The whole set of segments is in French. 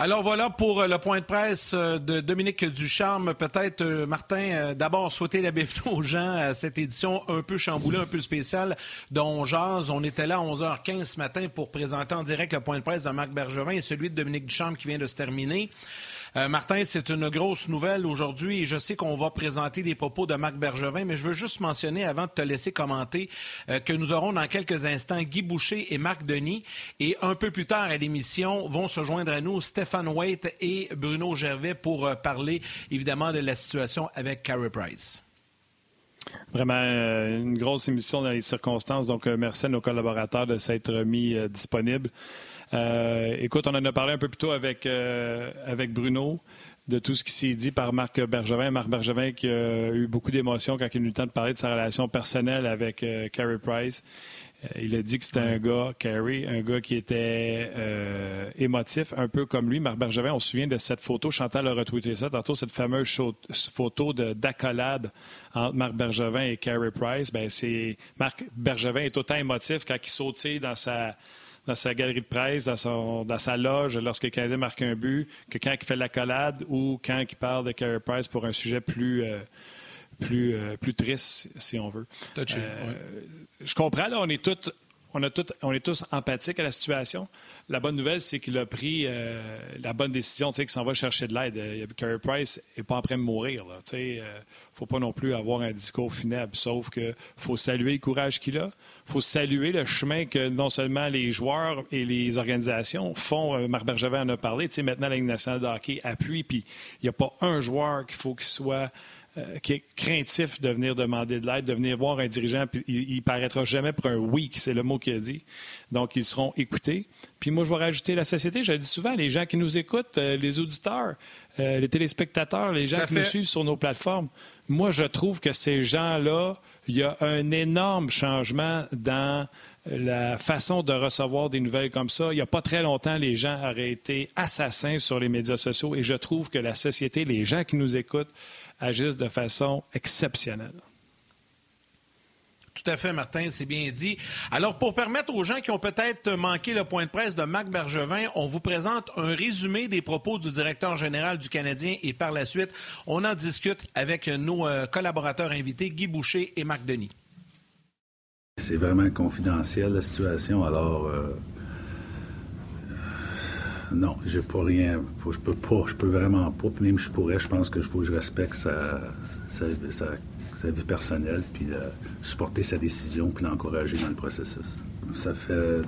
Alors voilà pour euh, le point de presse euh, de Dominique Ducharme. Peut-être, euh, Martin, d'abord souhaiter la bienvenue aux gens à cette édition un peu chamboulée, un peu spéciale dont on jase. On était là à 11h15 ce matin pour présenter en direct le point de presse de Marc Bergevin et celui de Dominique Ducharme qui vient de se terminer. Euh, Martin, c'est une grosse nouvelle aujourd'hui et je sais qu'on va présenter des propos de Marc Bergevin, mais je veux juste mentionner avant de te laisser commenter euh, que nous aurons dans quelques instants Guy Boucher et Marc Denis et un peu plus tard à l'émission vont se joindre à nous Stéphane Waite et Bruno Gervais pour euh, parler évidemment de la situation avec Carey Price. Vraiment une grosse émission dans les circonstances. Donc, merci à nos collaborateurs de s'être mis disponibles. Euh, écoute, on en a parlé un peu plus tôt avec, euh, avec Bruno de tout ce qui s'est dit par Marc Bergevin. Marc Bergevin qui a eu beaucoup d'émotions quand il a eu le temps de parler de sa relation personnelle avec euh, Carey Price. il a dit que c'était un gars, Carey, un gars qui était émotif, un peu comme lui. Marc Bergevin, on se souvient de cette photo, Chantal a retweeté ça tantôt, cette fameuse photo d'accolade entre Marc Bergevin et Carey Price. Ben, c'est Marc Bergevin est autant émotif quand il sautille dans sa dans sa galerie de presse, dans, dans sa loge, lorsque le Canadien marque un but, que quand il fait la collade ou quand il parle de Carey Price pour un sujet plus, euh, plus, euh, plus triste, si on veut. Euh, je comprends, là, on est tous on, est tous empathiques à la situation. La bonne nouvelle, c'est qu'il a pris la bonne décision, qu'il s'en va chercher de l'aide. Carey Price n'est pas en train de mourir. Il ne faut pas non plus avoir un discours funèbre, sauf qu'il faut saluer le courage qu'il a faut saluer le chemin que non seulement les joueurs et les organisations font. Euh, Marc Bergevin en a parlé. Tu maintenant, la Ligue nationale de hockey appuie, il n'y a pas un joueur qu'il faut qu'il soit euh, qui est craintif de venir demander de l'aide, de venir voir un dirigeant, puis il, ne paraîtra jamais pour un oui, c'est le mot qu'il a dit. Donc, ils seront écoutés. Puis moi, je vais rajouter la société. Je le dis souvent, les gens qui nous écoutent, euh, les auditeurs, les téléspectateurs, les gens qui nous suivent sur nos plateformes. Moi, je trouve que ces gens-là il y a un énorme changement dans la façon de recevoir des nouvelles comme ça. Il n'y a pas très longtemps, les gens auraient été assassins sur les médias sociaux et je trouve que la société, les gens qui nous écoutent, agissent de façon exceptionnelle. Tout à fait, Martin, c'est bien dit. Alors, pour permettre aux gens qui ont peut-être manqué le point de presse de Marc Bergevin, on vous présente un résumé des propos du directeur général du Canadien et par la suite, on en discute avec nos euh, collaborateurs invités, Guy Boucher et Marc Denis. C'est vraiment confidentiel, la situation, alors... Euh, non, j'ai pas rien. je peux pas, je peux vraiment pas. Même si je pourrais, je pense que faut que je respecte sa, sa, vie personnelle, puis euh, supporter sa décision, puis l'encourager dans le processus. Ça fait euh,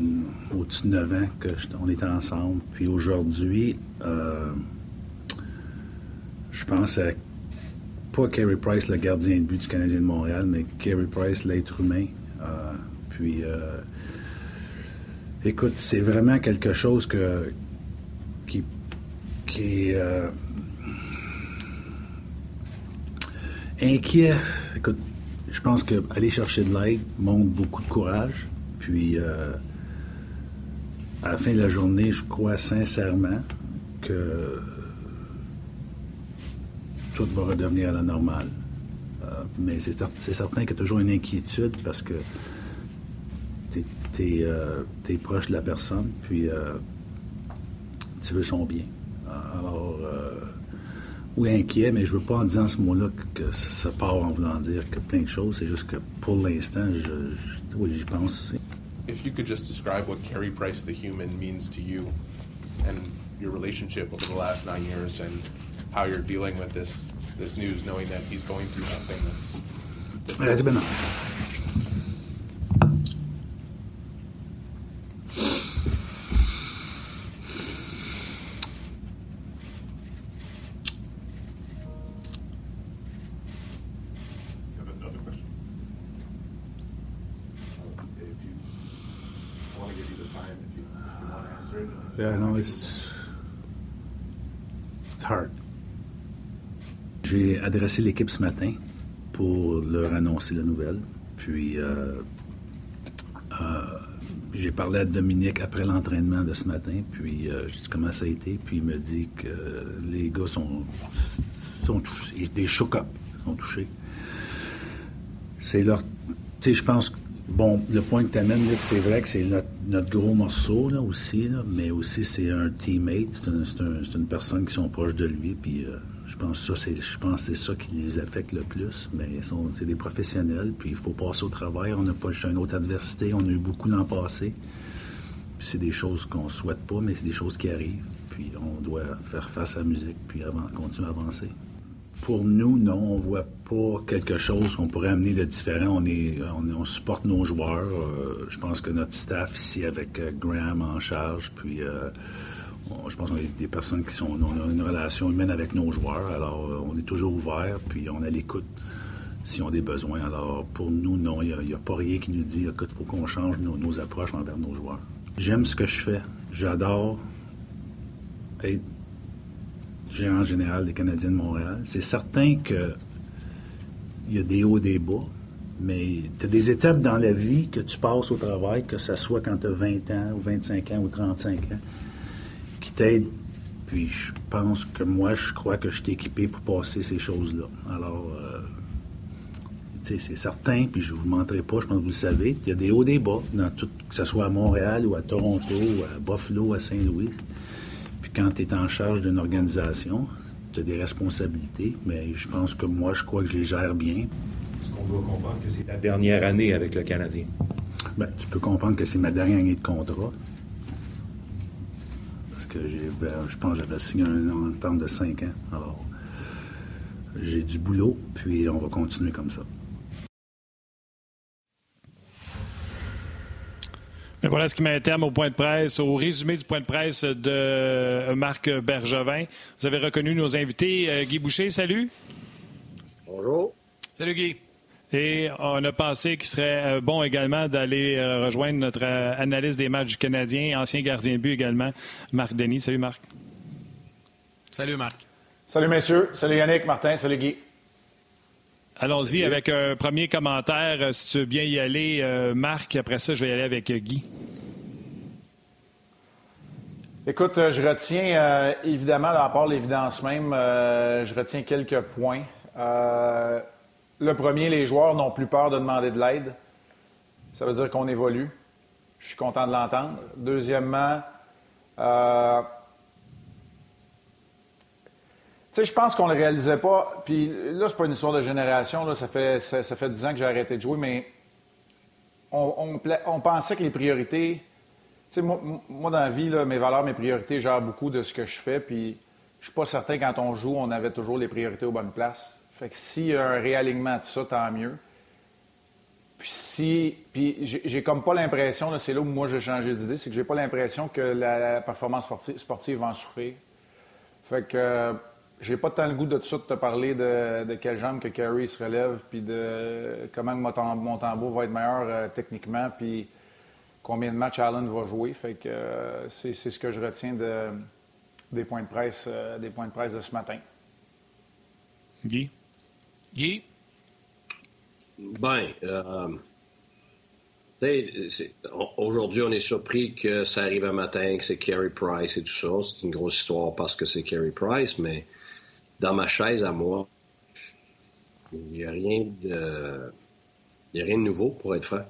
au-dessus de 9 ans qu'on est ensemble. Puis aujourd'hui, euh, je pense à pas Carey Price, le gardien de but du Canadien de Montréal, mais Carey Price, l'être humain. puis, écoute, c'est vraiment quelque chose que, qui est Inquiet, écoute, je pense qu'aller chercher de l'aide montre beaucoup de courage. Puis, euh, à la fin de la journée, je crois sincèrement que tout va redevenir à la normale. Euh, mais c'est certain qu'il y a toujours une inquiétude parce que tu es, euh, proche de la personne, puis tu veux son bien. Euh, alors, euh, ou inquiet, mais je veux pas en disant ce mot-là que, ça part en voulant dire que plein de choses. C'est juste que pour l'instant, je, oui, j'y pense. If you could just describe what Carey Price, the human, means to you and your relationship over the last nine years and how you're dealing with this, this news, knowing that he's going through something that's... It's Yeah, no, it's it's hard. J'ai adressé l'équipe ce matin pour leur annoncer la nouvelle. Puis, euh, euh, j'ai parlé à Dominique après l'entraînement de ce matin, puis euh, j'ai dit comment ça a été, puis il me dit que les gars sont, sont touchés, des choc sont touchés. C'est leur. Tu sais, je pense que, bon, le point que tu amènes, c'est vrai que c'est notre, gros morceau, là, aussi, mais aussi c'est un teammate, c'est une personne qui sont proches de lui, puis je pense que c'est ça qui les affecte le plus. Mais c'est des professionnels, puis il faut passer au travail. On n'a pas juste une autre adversité. On a eu beaucoup l'an passé. c'est des choses qu'on souhaite pas, mais c'est des choses qui arrivent. Puis on doit faire face à la musique, puis continuer à avancer. Pour nous, non, on voit pas quelque chose qu'on pourrait amener de différent. On, est, on, supporte nos joueurs. Euh, je pense que notre staff ici, avec euh, Graham en charge, puis euh, je pense qu'on est des personnes qui sont. On a une relation humaine avec nos joueurs, alors on est toujours ouvert, puis on a l'écoute s'ils ont des besoins. Alors pour nous, non, il n'y a, pas rien qui nous dit qu'il faut qu'on change nos, approches envers nos joueurs. J'aime ce que je fais. J'adore être gérant général des Canadiens de Montréal. C'est certain que il y a des hauts et des bas, mais tu as des étapes dans la vie que tu passes au travail, que ce soit quand tu as 20 ans ou 25 ans ou 35 ans qui t'aide. Puis je pense que moi, je crois que je suis équipé pour passer ces choses-là. Alors, euh, c'est certain, puis je ne vous mentirai pas, je pense que vous le savez, il y a des hauts, des bas, dans tout, que ce soit à Montréal ou à Toronto, ou à Buffalo, à Saint-Louis. Quand tu es en charge d'une organisation, tu as des responsabilités, mais je pense que moi, je crois que je les gère bien. Est-ce qu'on doit comprendre que c'est ta dernière année avec le Canadien? Bien, tu peux comprendre que c'est ma dernière année de contrat que j'ai, je pense que j'avais signé un entente de 5 ans. Alors, j'ai du boulot, puis on va continuer comme ça. Mais voilà ce qui met un terme au point de presse, au résumé du point de presse de Marc Bergevin. Vous avez reconnu nos invités. Euh, Guy Boucher, salut. Bonjour. Salut Guy. Et on a pensé qu'il serait euh, bon également d'aller euh, rejoindre notre analyse des matchs du Canadien, ancien gardien de but également, Marc Denis. Salut Marc. Salut Marc. Salut messieurs. Salut Yannick, Martin. Salut Guy. Allons-y avec un premier commentaire, si tu veux bien y aller, Marc. Après ça, je vais y aller avec Guy. Écoute, je retiens évidemment, à part l'évidence même, je retiens quelques points. Le premier, les joueurs n'ont plus peur de demander de l'aide. Ça veut dire qu'on évolue. Je suis content de l'entendre. Deuxièmement, euh, sais, je pense qu'on ne le réalisait pas. Puis là, c'est pas une histoire de génération. Là, ça fait ça, fait 10 ans que j'ai arrêté de jouer, mais on, pensait que les priorités. Tu sais, moi, moi, dans la vie, mes valeurs, mes priorités gèrent beaucoup de ce que je fais. Puis je suis pas certain quand on joue, on avait toujours les priorités aux bonnes places. Fait que s'il y a un réalignement de ça, tant mieux. Puis si. Puis j'ai comme pas l'impression, c'est là où moi j'ai changé d'idée, c'est que j'ai pas l'impression que la, performance sportive, va en souffrir. Fait que j'ai pas tant le goût de tout ça de te parler de, quelle jambe que Carey se relève, puis de comment mon, tambour va être meilleur euh, techniquement, puis combien de matchs Allen va jouer. Fait que euh, c'est ce que je retiens de, des points de presse, euh, des points de presse de ce matin. Guy? Guy? Ben, euh, aujourd'hui, on est surpris que ça arrive un matin, que c'est Carey Price et tout ça. C'est une grosse histoire parce que c'est Carey Price, mais dans ma chaise à moi, il n'y a rien de. A rien de nouveau, pour être franc.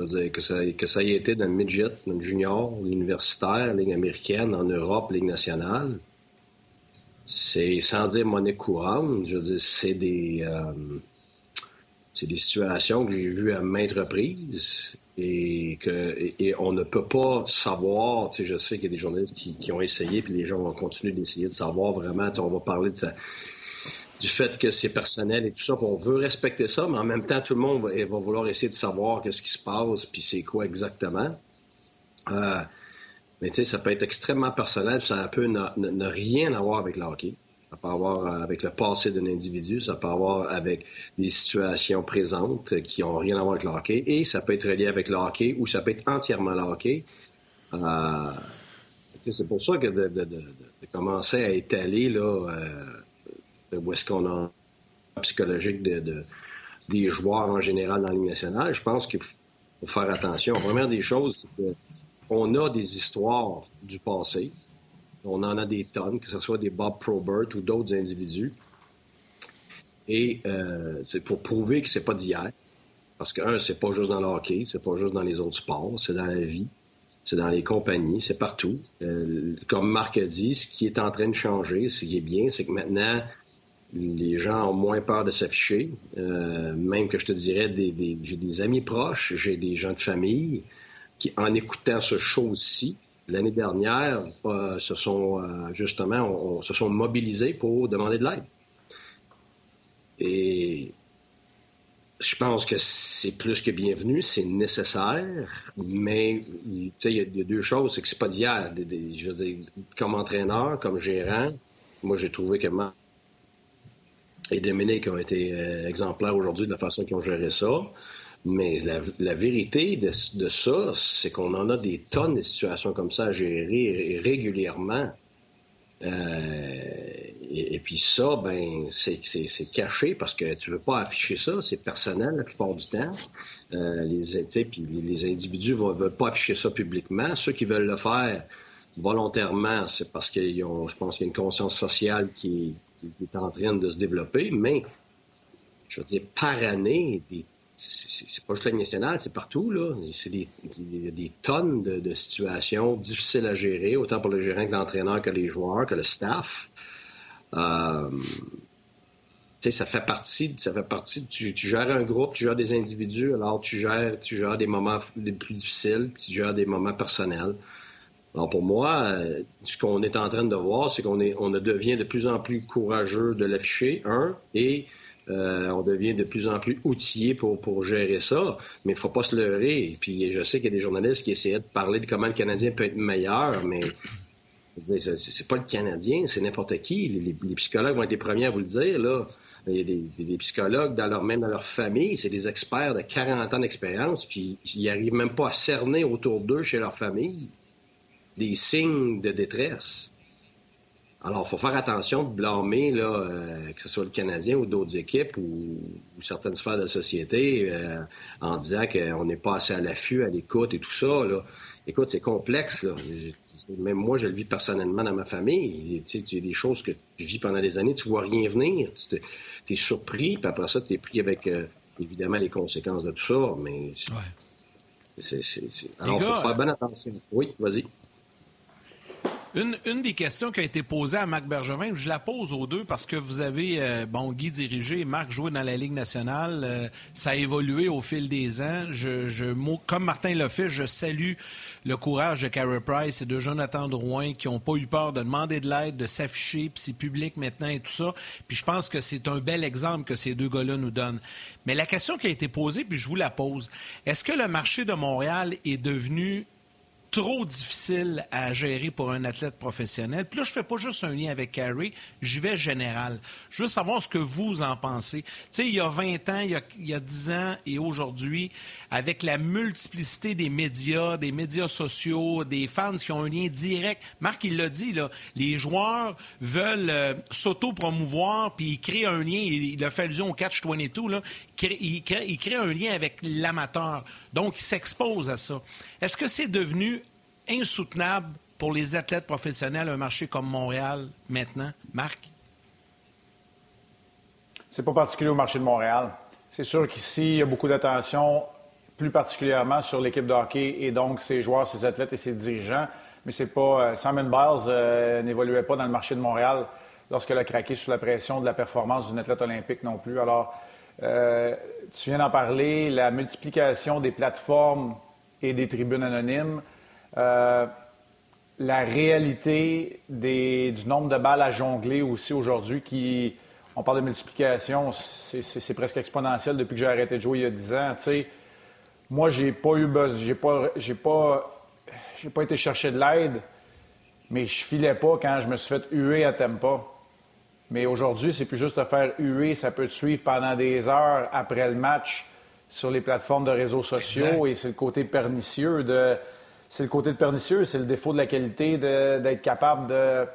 que ça, ait été dans le midget, dans le junior, l'universitaire, ligne américaine, en Europe, ligne nationale c'est sans dire monnaie courante, je veux dire, c'est des euh, c'est des situations que j'ai vues à maintes reprises et que et, on ne peut pas savoir, tu sais, je sais qu'il y a des journalistes qui, qui, ont essayé, puis les gens vont continuer d'essayer de savoir vraiment, tu sais, on va parler de ça, du fait que c'est personnel et tout ça, qu'on veut respecter ça, mais en même temps, tout le monde va, va vouloir essayer de savoir qu'est-ce qui se passe, puis c'est quoi exactement. Euh, mais tu sais, ça peut être extrêmement personnel, ça peut ne, rien avoir avec le hockey. Ça peut avoir euh, avec le passé d'un individu, ça peut avoir avec des situations présentes qui n'ont rien à voir avec le hockey, et ça peut être relié avec le hockey ou ça peut être entièrement le. Euh, c'est pour ça que de, commencer à étaler là, euh, où est-ce qu'on a psychologique de, des joueurs en général dans la Ligue nationale, je pense qu'il faut faire attention. Première des choses, c'est qu'on a des histoires du passé. On en a des tonnes, que ce soit des Bob Probert ou d'autres individus. Et euh, c'est pour prouver que c'est pas d'hier. Parce que, un, c'est pas juste dans le hockey, c'est pas juste dans les autres sports, c'est dans la vie, c'est dans les compagnies, c'est partout. Euh, comme Marc a dit, ce qui est en train de changer, ce qui est bien, c'est que maintenant, les gens ont moins peur de s'afficher. Euh, même que je te dirais, j'ai des amis proches, j'ai des gens de famille qui, en écoutant ce show aussi, l'année dernière, euh, se sont euh, justement, se sont mobilisés pour demander de l'aide. Et je pense que c'est plus que bienvenu, c'est nécessaire, mais il y, a deux choses, c'est que c'est pas d'hier. Je veux dire, comme entraîneur, comme gérant, moi j'ai trouvé que et Dominique ont été euh, exemplaires aujourd'hui de la façon qu'ils ont géré ça. Mais la, vérité de, ça, c'est qu'on en a des tonnes de situations comme ça à gérer régulièrement. Euh, et, puis ça, ben, c'est caché parce que tu veux pas afficher ça, c'est personnel la plupart du temps. Euh, les, puis les individus ne veulent pas afficher ça publiquement. Ceux qui veulent le faire volontairement, c'est parce qu'ils ont, je pense qu'il y a une conscience sociale qui, qui est en train de se développer, mais je veux dire, par année, c'est pas juste la nationale, c'est partout, là. C'est des, des, tonnes de, situations difficiles à gérer, autant pour le gérant que l'entraîneur, que les joueurs, que le staff. Euh, ça fait partie, ça fait partie, tu, tu, gères un groupe, tu gères des individus, alors tu gères, tu gères des moments les plus difficiles, tu gères des moments personnels. Alors pour moi, euh, ce qu'on est en train de voir, c'est qu'on on devient de plus en plus courageux de l'afficher, un, et euh, on devient de plus en plus outillé pour, pour gérer ça. Mais il faut pas se leurrer. Puis je sais qu'il y a des journalistes qui essayaient de parler de comment le Canadien peut être meilleur, mais c'est pas le Canadien, c'est n'importe qui. Les, psychologues vont être les premiers à vous le dire, là. Il y a des, psychologues, dans leur, même dans leur famille, c'est des experts de 40 ans d'expérience, puis ils n'arrivent même pas à cerner autour d'eux chez leur famille des signes de détresse. Alors, il faut faire attention de blâmer, là, euh, que ce soit le Canadien ou d'autres équipes ou, certaines sphères de la société, euh, en disant qu'on n'est pas assez à l'affût, à l'écoute et tout ça. Là. Écoute, c'est complexe. Là. Même moi, je le vis personnellement dans ma famille. Tu sais, il y a des choses que tu vis pendant des années, tu vois rien venir. Tu es surpris, puis après ça, tu es pris avec, euh, évidemment, les conséquences de tout ça. Mais c'est... Alors, il faut faire bonne attention. Oui, vas-y. Une, des questions qui a été posée à Marc Bergevin, je la pose aux deux parce que vous avez, euh, bon, Guy dirigé Marc joué dans la Ligue nationale. Euh, ça a évolué au fil des ans. Je, comme Martin l'a fait, je salue le courage de Carey Price et de Jonathan Drouin qui n'ont pas eu peur de demander de l'aide, de s'afficher, puis c'est public maintenant et tout ça. Puis je pense que c'est un bel exemple que ces deux gars-là nous donnent. Mais la question qui a été posée, puis je vous la pose, est-ce que le marché de Montréal est devenu trop difficile à gérer pour un athlète professionnel. Puis là, je fais pas juste un lien avec Carey, je vais général. Je veux savoir ce que vous en pensez. Tu sais, il y a 20 ans, il y a, il y a 10 ans et aujourd'hui, avec la multiplicité des médias, des médias sociaux, des fans qui ont un lien direct, Marc, il l'a dit, là, les joueurs veulent euh, s'auto-promouvoir, puis ils créent un lien, il, a fait allusion au Catch-22, là, il crée, il crée un lien avec l'amateur. Donc, il s'expose à ça. Est-ce que c'est devenu insoutenable pour les athlètes professionnels, un marché comme Montréal maintenant? Marc? C'est pas particulier au marché de Montréal. C'est sûr qu'ici, il y a beaucoup d'attention, plus particulièrement sur l'équipe de hockey et donc ses joueurs, ses athlètes et ses dirigeants. Mais c'est pas. Euh, Simon Biles euh, n'évoluait pas dans le marché de Montréal lorsqu'elle a craqué sous la pression de la performance d'une athlète olympique non plus. Alors, euh, tu viens d'en parler, la multiplication des plateformes et des tribunes anonymes. Euh, la réalité du nombre de balles à jongler aussi aujourd'hui, qui, on parle de multiplication, c'est presque exponentiel depuis que j'ai arrêté de jouer il y a 10 ans. sais, Moi, j'ai pas eu buzz, j'ai pas, pas, pas été chercher de l'aide, mais je filais pas quand je me suis fait huer à Tempa. Mais aujourd'hui, c'est plus juste te faire huer, ça peut te suivre pendant des heures après le match sur les plateformes de réseaux sociaux et c'est le côté pernicieux de c'est le côté de pernicieux, c'est le défaut de la qualité d'être capable de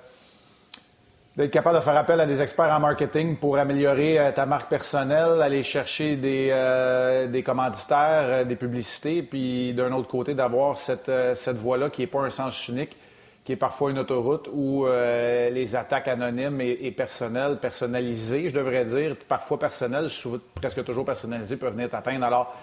d'être capable de faire appel à des experts en marketing pour améliorer euh, ta marque personnelle, aller chercher des, euh, des commanditaires, euh, des publicités, puis d'un autre côté, d'avoir cette, cette voie-là qui n'est pas un sens unique, qui est parfois une autoroute où les attaques anonymes et, personnelles, personnalisées, je devrais dire, parfois personnelles, presque toujours personnalisées, peuvent venir t'atteindre. Alors,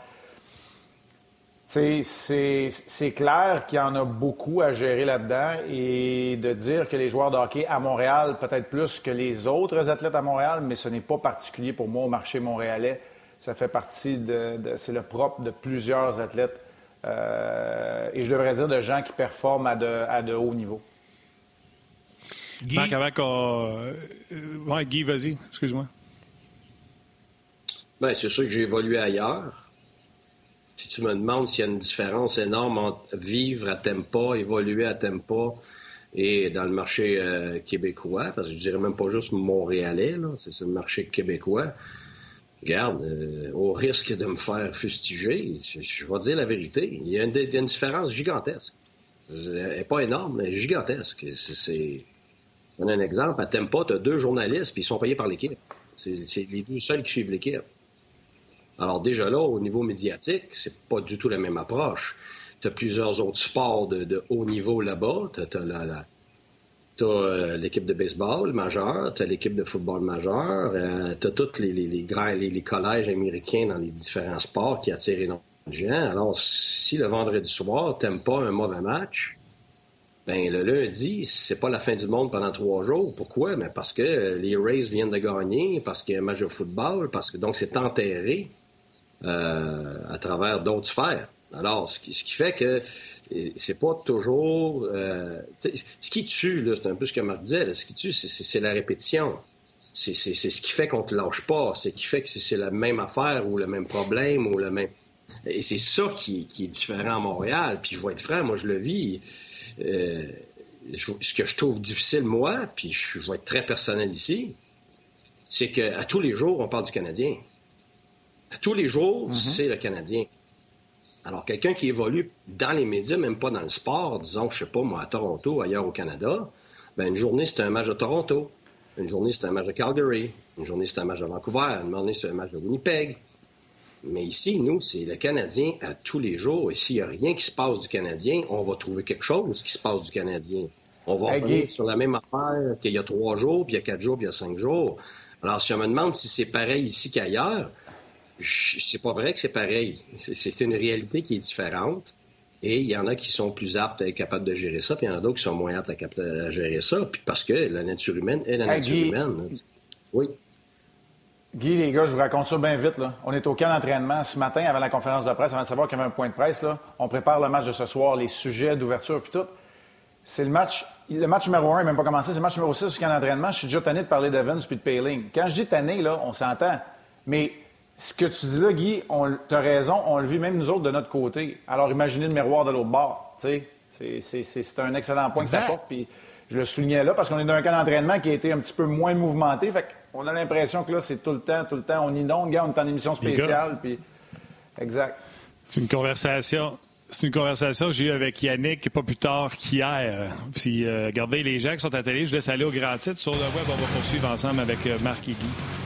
c'est clair qu'il y en a beaucoup à gérer là-dedans et de dire que les joueurs de hockey à Montréal, peut-être plus que les autres athlètes à Montréal, mais ce n'est pas particulier pour moi au marché montréalais. Ça fait partie de, c'est le propre de plusieurs athlètes euh, et je devrais dire de gens qui performent à de, à de haut niveau. Guy, Marc, euh, Guy, vas-y, excuse-moi. Bien, c'est sûr que j'ai évolué ailleurs. Si tu me demandes s'il y a une différence énorme entre vivre à Tempa, évoluer à Tempa et dans le marché euh, québécois, parce que je dirais même pas juste montréalais, c'est le marché québécois. Regarde, euh, au risque de me faire fustiger, je, vais dire la vérité. Il y a une, différence gigantesque. Elle n'est pas énorme, mais gigantesque. C'est, un exemple. À Tempa, tu as deux journalistes, puis ils sont payés par l'équipe. C'est les deux seuls qui suivent l'équipe. Alors déjà là, au niveau médiatique, c'est pas du tout la même approche. Tu as plusieurs autres sports de, haut niveau là-bas. Tu as, euh, l'équipe de baseball majeur, tu as l'équipe de football majeur, euh, tu as tous les, les, les, collèges américains dans les différents sports qui attirent énormément de gens. Alors, si le vendredi soir, t'aimes pas un mauvais match, ben le lundi, c'est pas la fin du monde pendant trois jours. Pourquoi? Ben parce que les Rays viennent de gagner, parce qu'il y a un match football, parce que donc c'est enterré. Euh, à travers d'autres sphères. Alors, ce qui, fait que c'est pas toujours. Euh, ce qui tue, c'est un peu ce que Marc disait, ce qui tue, c'est la répétition. C'est ce qui fait qu'on te lâche pas. C'est ce qui fait que c'est la même affaire ou le même problème ou le même. Et c'est ça qui, est différent à Montréal. Puis je vais être franc, moi je le vis. Euh, ce que je trouve difficile, moi, puis je, je vais être très personnel ici, c'est qu'à tous les jours, on parle du Canadien tous les jours, mhm. c'est le Canadien. Alors, quelqu'un qui évolue dans les médias, même pas dans le sport, disons, je sais pas, moi, à Toronto, ailleurs au Canada, ben, une journée, c'est un match de Toronto. Une journée, c'est un match de Calgary. Une journée, c'est un match de Vancouver. Une journée, c'est un match de Winnipeg. Mais ici, nous, c'est le Canadien à tous les jours. Et s'il n'y a rien qui se passe du Canadien, on va trouver quelque chose qui se passe du Canadien. On va revenir sur la même affaire qu'il y a trois jours, puis il y a quatre jours, puis il y a cinq jours. Alors, si on me demande si c'est pareil ici qu'ailleurs, c'est pas vrai que c'est pareil. C'est une réalité qui est différente. Et il y en a qui sont plus aptes à être capables de gérer ça, puis il y en a d'autres qui sont moins aptes à, gérer ça, puis parce que la nature humaine est la nature humaine. Oui. Guy, les gars, je vous raconte ça bien vite. Là. On est au camp d'entraînement ce matin avant la conférence de presse, avant de savoir qu'il y avait un point de presse. Là. On prépare le match de ce soir, les sujets d'ouverture, puis tout. C'est le match. Le match numéro un n'est même pas commencé. C'est le match numéro 6 du camp d'entraînement. Je suis déjà tanné de parler d'Evans puis de Payling. Quand je dis tanné, là, on s'entend. Mais ce que tu dis là, Guy, tu as raison, on le vit même nous autres de notre côté. Alors imaginez le miroir de l'autre bord. C'est un excellent point que ça porte. Puis je le soulignais là parce qu'on est dans un cas d'entraînement qui a été un petit peu moins mouvementé. Fait on a l'impression que là, c'est tout le temps, tout le temps, on inonde, gars, on est en émission spéciale. Puis... Exact. C'est une conversation. C'est une conversation que j'ai eue avec Yannick pas plus tard qu'hier. Puis, euh, regardez les gens qui sont à télé, je laisse aller au grand titre. Sur le web, on va poursuivre ensemble avec euh, Marc et Guy.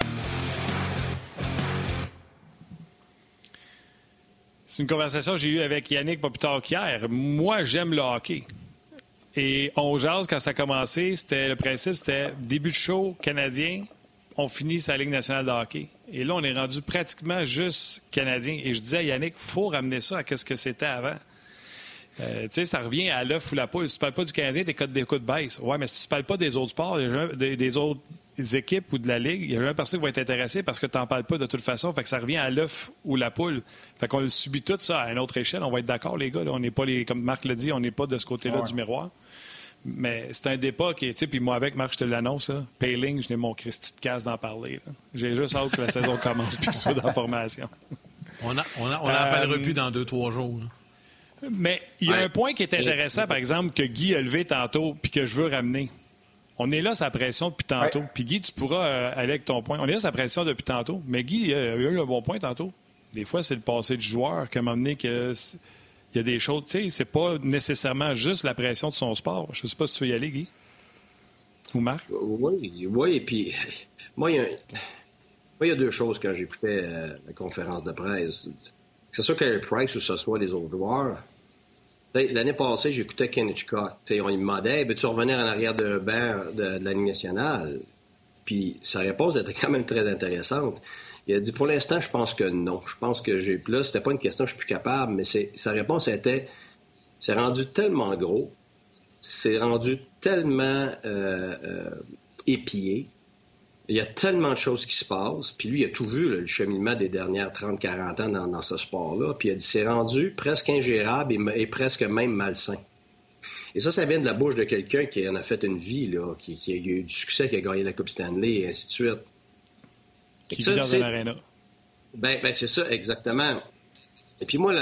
C'est une conversation que j'ai eue avec Yannick pas plus tard qu'hier. Moi, j'aime le hockey. Et on jase, quand ça a commencé, c'était le principe, c'était début de show canadien, on finit sa Ligue nationale de hockey. Et là, on est rendu pratiquement juste canadien. Et je disais à Yannick, faut ramener ça à ce que c'était avant. Euh, tu sais, ça revient à l'œuf ou la poule. Si tu ne parles pas du Canadien, tes codes d'écoute baissent. Ouais, mais si tu ne parles pas des autres sports, des, autres équipes ou de la Ligue, il y a jamais personne qui va être intéressé parce que tu n'en parles pas de toute façon. Fait que ça revient à l'œuf ou la poule. Fait qu'on le subit tout ça à une autre échelle. On va être d'accord, les gars. On n'est pas les, comme Marc l'a dit, on n'est pas de ce côté-là du miroir. Mais c'est un débat qui est, tu sais, puis moi avec, Marc, je te l'annonce, là, Payling, je n'ai mon Christy de casse d'en parler. J'ai juste hâte que la saison commence puis qu'il soit dans la formation. On n'en on on parlera plus dans deux, trois jours. Mais il y a un point qui est intéressant, par exemple, que Guy a levé tantôt puis que je veux ramener. On est là, sa pression depuis tantôt. Puis Guy, tu pourras euh, aller avec ton point. On est là, sa pression depuis tantôt. Mais Guy euh, a eu un bon point tantôt. Des fois, c'est le passé du joueur qui m'a amené que il y a des choses, tu sais, c'est pas nécessairement juste la pression de son sport. Je sais pas si tu veux y aller, Guy. Ou Marc? Oui, oui, et puis moi, il y a, il y a deux choses quand j'écoutais euh, la conférence de presse. Que ce soit Carey Price ou que ce soit les autres joueurs. L'année passée, j'écoutais Ken Hitchcock. on lui demandait hey, tu revenir en arrière de banc de, la Ligue nationale? Puis sa réponse était quand même très intéressante. Il a dit pour l'instant, je pense que non. Je pense que j'ai plus. C'était pas une question, je suis plus capable, mais sa réponse était c'est rendu tellement gros, c'est rendu tellement euh, euh, épié. Il y a tellement de choses qui se passent. Puis lui, il a tout vu, le cheminement des dernières 30-40 ans dans, ce sport-là. Puis il a dit c'est rendu presque ingérable et, presque même malsain. Et ça, ça vient de la bouche de quelqu'un qui en a fait une vie, là, qui, qui, a eu du succès, qui a gagné la Coupe Stanley et ainsi de suite. Qui vit dans l'aréna. Ben, ben c'est ça, exactement. Et puis moi,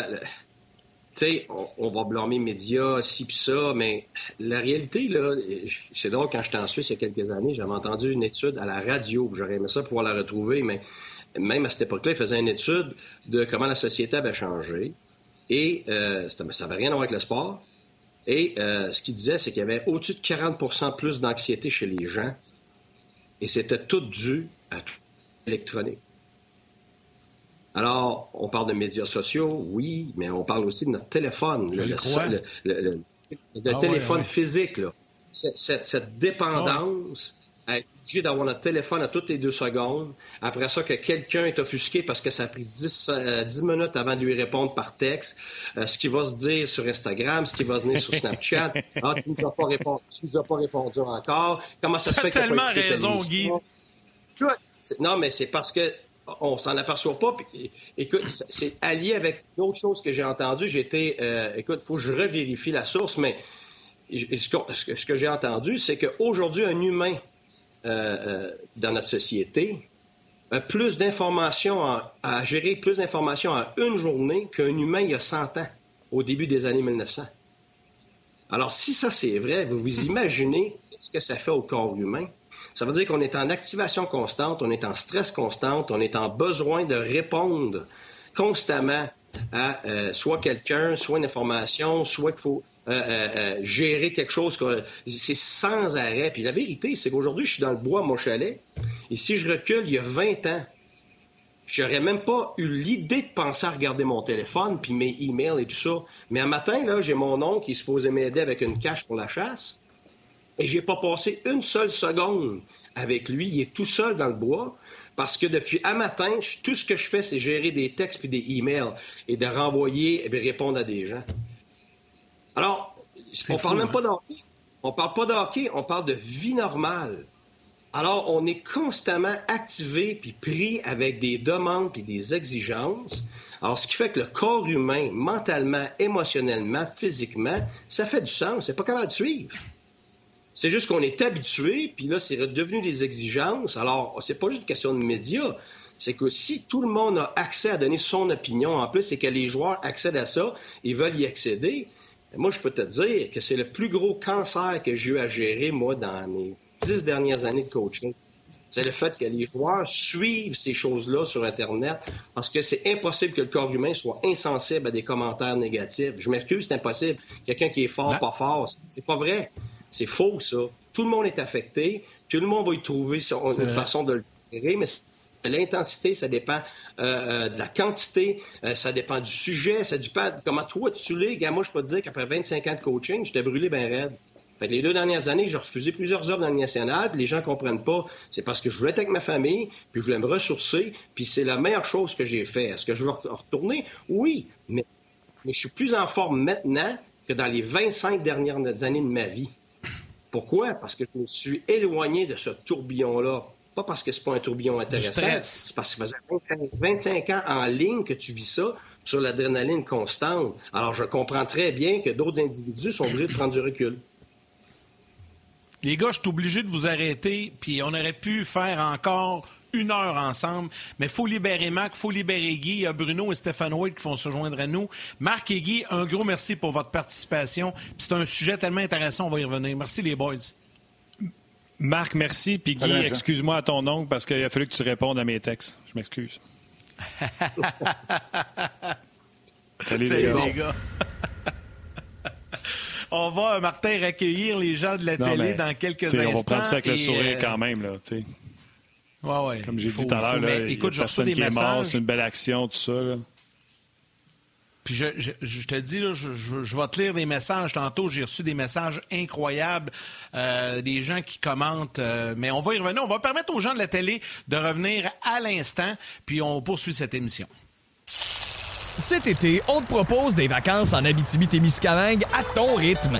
on, va blâmer les médias, ci puis ça, mais la réalité, là, c'est drôle, quand j'étais en Suisse il y a quelques années, j'avais entendu une étude à la radio, j'aurais aimé ça pouvoir la retrouver, mais même à cette époque-là, il faisait une étude de comment la société avait changé. Et euh, ça n'avait rien à voir avec le sport. Et euh, ce qu'il disait, c'est qu'il y avait au-dessus de 40% plus d'anxiété chez les gens. Et c'était tout dû à tout électronique. Alors, on parle de médias sociaux, oui, mais on parle aussi de notre téléphone, le, ah téléphone physique. Cette, dépendance à être obligé d'avoir notre téléphone à toutes les deux secondes. Après ça, que quelqu'un est offusqué parce que ça a pris 10, euh, minutes avant de lui répondre par texte. Euh, ce qui va se dire sur Instagram, ce qui va se dire sur Snapchat. ah, tu ne nous, as pas répondu, nous as pas répondu encore. Comment ça se fait que tellement raison, Guy. Non, mais c'est parce que on s'en aperçoit pas. écoute, c'est allié avec d'autres choses que j'ai entendues. J'étais, euh, écoute, il faut que je revérifie la source, mais ce que, j'ai entendu, c'est qu'aujourd'hui, un humain euh, euh, dans notre société a plus d'informations, à, gérer plus d'informations en une journée qu'un humain il y a 100 ans, au début des années 1900. Alors, si ça c'est vrai, vous vous imaginez ce que ça fait au corps humain? Ça veut dire qu'on est en activation constante, on est en stress constant, on est en besoin de répondre constamment à euh, soit quelqu'un, soit une information, soit qu'il faut euh, euh, gérer quelque chose. C'est sans arrêt. Puis la vérité, c'est qu'aujourd'hui, je suis dans le bois, mon chalet, et si je recule il y a 20 ans, j'aurais même pas eu l'idée de penser à regarder mon téléphone, puis mes emails et tout ça. Mais un matin, là, j'ai mon oncle qui est supposé m'aider avec une cache pour la chasse. Et j'ai pas passé une seule seconde avec lui. Il est tout seul dans le bois. Parce que depuis un matin, tout ce que je fais, c'est gérer des textes puis des emails et de renvoyer et de répondre à des gens. Alors, on parle même hein? pas d'hockey. On parle pas de hockey, on parle de vie normale. Alors, on est constamment activé puis pris avec des demandes puis des exigences. Alors, ce qui fait que le corps humain, mentalement, émotionnellement, physiquement, ça fait du sens. C'est pas capable de suivre. C'est juste qu'on est habitué, puis là, c'est redevenu des exigences. Alors, c'est pas juste une question de médias. C'est que si tout le monde a accès à donner son opinion en plus et que les joueurs accèdent à ça et veulent y accéder, ben, moi, je peux te dire que c'est le plus gros cancer que j'ai eu à gérer, moi, dans mes dix dernières années de coaching. C'est le fait que les joueurs suivent ces choses-là sur Internet parce que c'est impossible que le corps humain soit insensible à des commentaires négatifs. Je m'excuse, c'est impossible. Quelqu'un qui est fort, pas fort, c'est pas vrai. C'est faux, ça. Tout le monde est affecté. Tout le monde va y trouver une façon de le gérer, mais l'intensité, ça dépend euh, euh, de la quantité, euh, ça dépend du sujet, ça dépend de comment toi tu l'es. Moi, je peux te dire qu'après 25 ans de coaching, j'étais brûlé bien raide. les deux dernières années, j'ai refusé plusieurs offres dans le national, puis les gens ne comprennent pas. C'est parce que je voulais être avec ma famille, puis je voulais me ressourcer, puis c'est la meilleure chose que j'ai fait. Est-ce que je veux retourner? Oui, mais, mais je suis plus en forme maintenant que dans les 25 dernières années de ma vie. Pourquoi? Parce que je me suis éloigné de ce tourbillon-là. Pas parce que c'est pas un tourbillon intéressant, c'est parce que ça faisait 25, ans en ligne que tu vis ça sur l'adrénaline constante. Alors, je comprends très bien que d'autres individus sont obligés de prendre du recul. Les gars, je suis obligé de vous arrêter, puis on aurait pu faire encore une heure ensemble. Mais il faut libérer Marc, il faut libérer Guy. Il y a Bruno et Stéphane White qui vont se joindre à nous. Marc et Guy, un gros merci pour votre participation. C'est un sujet tellement intéressant, on va y revenir. Merci les boys. Marc, merci. Puis Guy, excuse-moi à ton oncle parce qu'il a fallu que tu répondes à mes textes. Je m'excuse. Salut, les gars. on va, Martin, recueillir les gens de la télé dans quelques instants. On va prendre ça avec le sourire euh, quand même. Là, ouais, ouais. Comme j'ai dit tout à l'heure, écoute, je personne qui est mort, c'est une belle action, tout ça. Là. Puis je, je, te dis, là, je, je, vais te lire des messages tantôt. J'ai reçu des messages incroyables, euh, des gens qui commentent. Euh, mais on va y revenir. On va permettre aux gens de la télé de revenir à l'instant, puis on poursuit cette émission. Cet été, on te propose des vacances en Abitibi-Témiscamingue à ton rythme.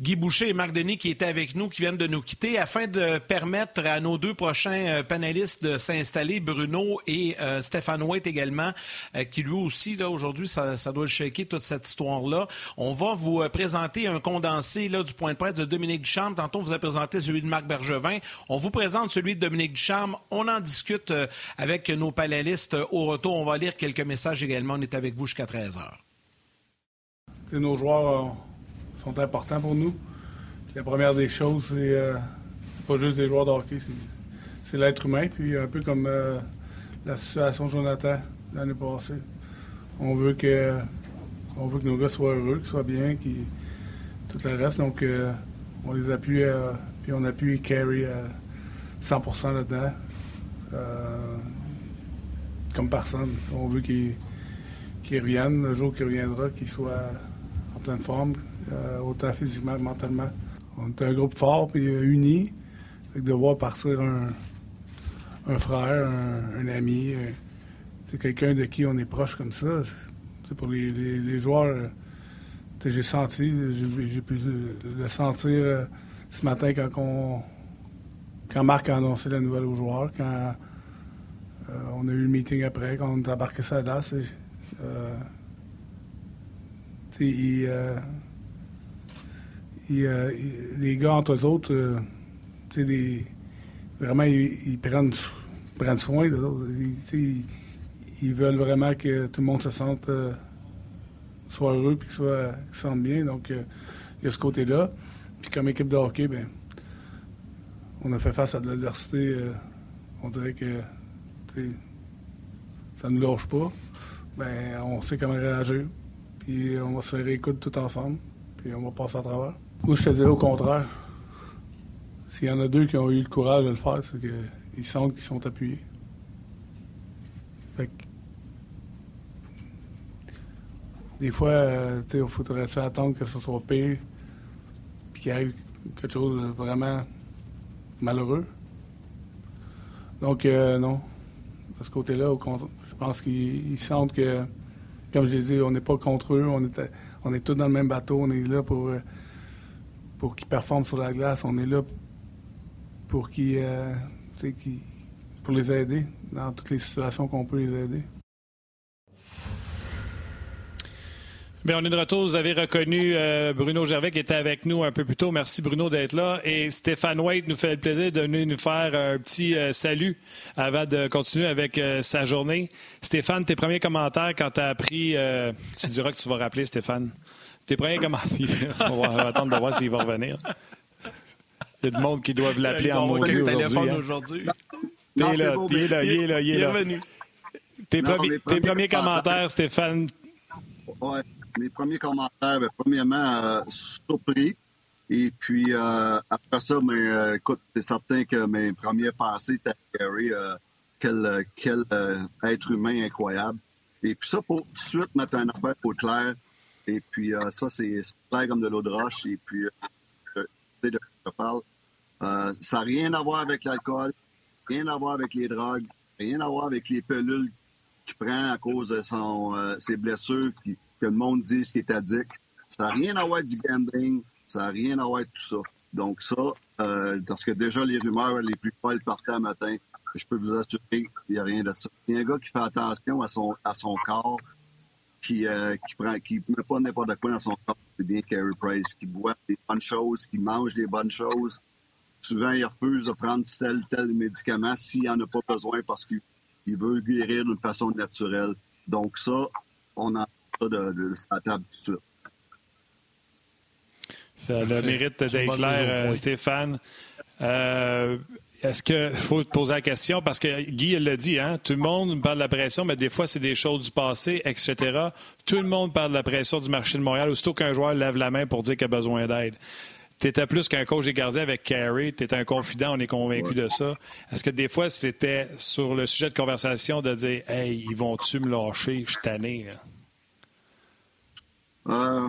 Guy Boucher et Marc Denis qui étaient avec nous, qui viennent de nous quitter, afin de permettre à nos deux prochains euh, panélistes de s'installer, Bruno et euh, Stéphane White également, euh, qui lui aussi, là, aujourd'hui, ça, doit le shaker toute cette histoire-là. On va vous présenter un condensé là, du point de presse de Dominique Ducharme. Tantôt, on vous a présenté celui de Marc Bergevin. On vous présente celui de Dominique Ducharme. On en discute avec nos panélistes au retour. On va lire quelques messages également. On est avec vous jusqu'à 13 heures. nos joueurs sont importants pour nous. la première des choses, c'est euh, pas juste des joueurs de hockey, c'est l'être humain. Puis un peu comme euh, la situation de Jonathan l'année passée. On veut que on veut que nos gars soient heureux, qu'ils soient bien, tout le reste. Donc euh, on les appuie puis on appuie Carey à 100% là-dedans. comme personne. On veut qu'ils reviennent le jour qu'il reviendra, qu'il soit en pleine forme, euh, autant physiquement que mentalement. On est un groupe fort et euh, uni. de voir partir un, frère, un, ami, c'est euh, quelqu'un de qui on est proche comme ça. C'est pour les, joueurs, j'ai senti, j'ai pu le sentir ce matin quand, on, quand Marc a annoncé la nouvelle aux joueurs, quand on a eu le meeting après, quand on a embarqué ça là. il, euh, les gars entre eux autres, euh, vraiment, ils, prennent, soin de Ils, ils, veulent vraiment que tout le monde se sente euh, soit heureux et qu'ils se sentent bien. Donc, il y a ce côté-là. Puis comme équipe de hockey, ben, on a fait face à de l'adversité. on dirait que ça ne nous lâche pas. Ben, on sait comment réagir. Puis on va se réécouter tout ensemble. Puis on va passer à travers. Moi, je te dirais au contraire. S'il y en a deux qui ont eu le courage de le faire, c'est qu'ils sentent qu'ils sont appuyés. Fait que, des fois, euh, il faudrait attendre que ce soit pire, puis qu'il arrive quelque chose de vraiment malheureux. Donc, euh, non. De ce côté-là, je pense qu'ils sentent que, comme je l'ai dit, on n'est pas contre eux, on est, on est tous dans le même bateau, on est là pour. Euh, pour qu'ils performent sur la glace. On est là pour qu'ils, euh, pour les aider dans toutes les situations qu'on peut les aider. Bien, on est de retour. Vous avez reconnu euh, Bruno Gervais qui était avec nous un peu plus tôt. Merci Bruno d'être là. Et Stéphane White nous fait le plaisir de nous faire un petit euh, salut avant de continuer avec sa journée. Stéphane, tes premiers commentaires quand tu as appris, tu diras que tu vas rappeler Stéphane. T'es prêt comment On va attendre de voir s'il va revenir. Il y a du monde qui doivent l'appeler en maudit aujourd'hui. Hein. T'es là, t'es là, il est là, il est là. Tes, premiers, tes premiers commentaires, Stéphane? Ouais. mes premiers commentaires, ben, premièrement, surpris. Et puis, après ça, mais, écoute, c'est certain que mes premières pensées étaient Gary. quel, quel être humain incroyable. Et puis ça, pour tout de suite mettre un affaire au clair. Et puis ça, c'est clair comme de l'eau de roche. Et puis, euh, de quoi je parle. ça n'a rien à voir avec l'alcool, rien à voir avec les drogues, rien à voir avec les pelules qu'il prend à cause de son, euh, ses blessures, que le monde dit qu'il est addict. Ça n'a rien à voir avec du gambling, ça n'a rien à voir avec tout ça. Donc ça, euh, parce que déjà les rumeurs les plus folles partaient un matin, je peux vous assurer qu'il n'y a rien de ça. Il y a un gars qui fait attention à son, à son corps, qui, euh, qui prend, qui met pas n'importe quoi dans son corps, c'est bien Carey Price, qui boit des bonnes choses, qui mange des bonnes choses. Souvent, il refuse de prendre tel tel médicament s'il n'en a pas besoin parce qu'il veut guérir d'une façon naturelle. Donc ça, on a ça de, de, la table tout de suite. Ça a le mérite d'être clair, euh, Stéphane. Euh, est-ce qu'il faut te poser la question? Parce que Guy l'a dit, hein? tout le monde parle de la pression, mais des fois, c'est des choses du passé, etc. Tout le monde parle de la pression du marché de Montréal, aussitôt qu'un joueur lève la main pour dire qu'il a besoin d'aide. Tu étais plus qu'un coach des gardiens avec Carey, tu étais un confident, on est convaincu de ça. Est-ce que des fois, c'était sur le sujet de conversation de dire Hey, ils vont-tu me lâcher? Je suis. Euh,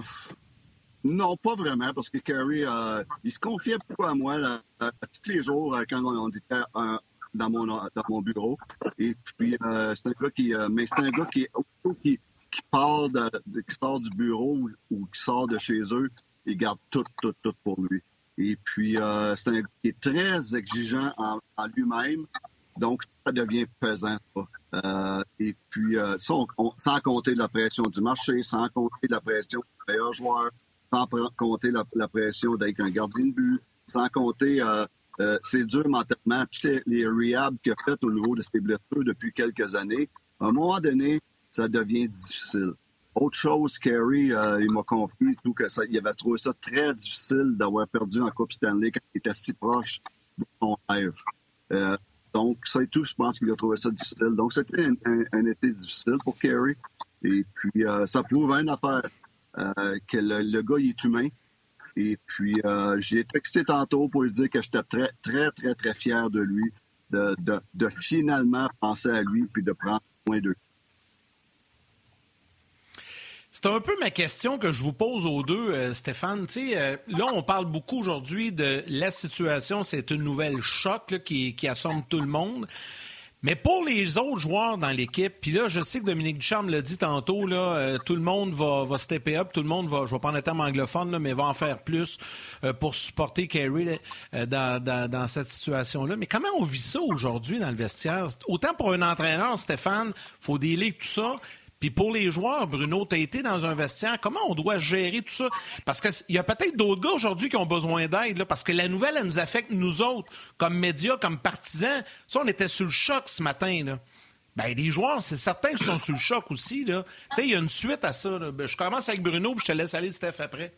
non, pas vraiment, parce que Kerry, euh, il se confiait beaucoup à moi là, tous les jours euh, quand on, était euh, dans, mon, dans mon bureau. Et puis, c'est un gars qui, mais c'est un gars qui, qui, qui de, qui sort du bureau ou, qui sort de chez eux, il garde tout, tout, tout pour lui. Et puis, c'est un gars qui est très exigeant en, lui-même. Donc, ça devient pesant. et puis, sans, compter la pression du marché, sans compter la pression des meilleurs joueurs, sans compter la, pression d'être un gardien de but, sans compter, euh, euh, c'est mentalement, tous les, rehabs qu'il a fait au niveau de ses blessures depuis quelques années. À un moment donné, ça devient difficile. Autre chose, Kerry, euh, il m'a confié tout que ça, il avait trouvé ça très difficile d'avoir perdu en Coupe Stanley quand il était si proche de son rêve. donc, ça et tout, je pense qu'il a trouvé ça difficile. Donc, c'était un, été difficile pour Kerry. Et puis, ça prouve une affaire. Euh, que le, gars, il est humain. Et puis, euh, j'ai texté tantôt pour lui dire que j'étais très, très, très, très fier de lui, de, de, finalement penser à lui puis de prendre soin de lui. C'est un peu ma question que je vous pose aux deux, euh, Stéphane. là, on parle beaucoup aujourd'hui de la situation. C'est une nouvelle choc qui, qui assomme tout le monde. Mais pour les autres joueurs dans l'équipe, puis là, je sais que Dominique Ducharme l'a dit tantôt, là, euh, tout le monde va, va stepper up, tout le monde va, je vais prendre le terme anglophone, là, mais va en faire plus euh, pour supporter Kerry euh, dans, dans, dans, cette situation-là. Mais comment on vit ça aujourd'hui dans le vestiaire? Autant pour un entraîneur, Stéphane, faut délire tout ça, puis pour les joueurs, Bruno, tu as été dans un vestiaire. Comment on doit gérer tout ça? Parce qu'il y a peut-être d'autres gars aujourd'hui qui ont besoin d'aide, parce que la nouvelle, elle nous affecte nous autres, comme médias, comme partisans. Ça, on était sous le choc ce matin. Là. Ben, les joueurs, c'est certain qu'ils sont sous le choc aussi. Tu sais, il y a une suite à ça. Ben, je commence avec Bruno, puis je te laisse aller, Steph, après.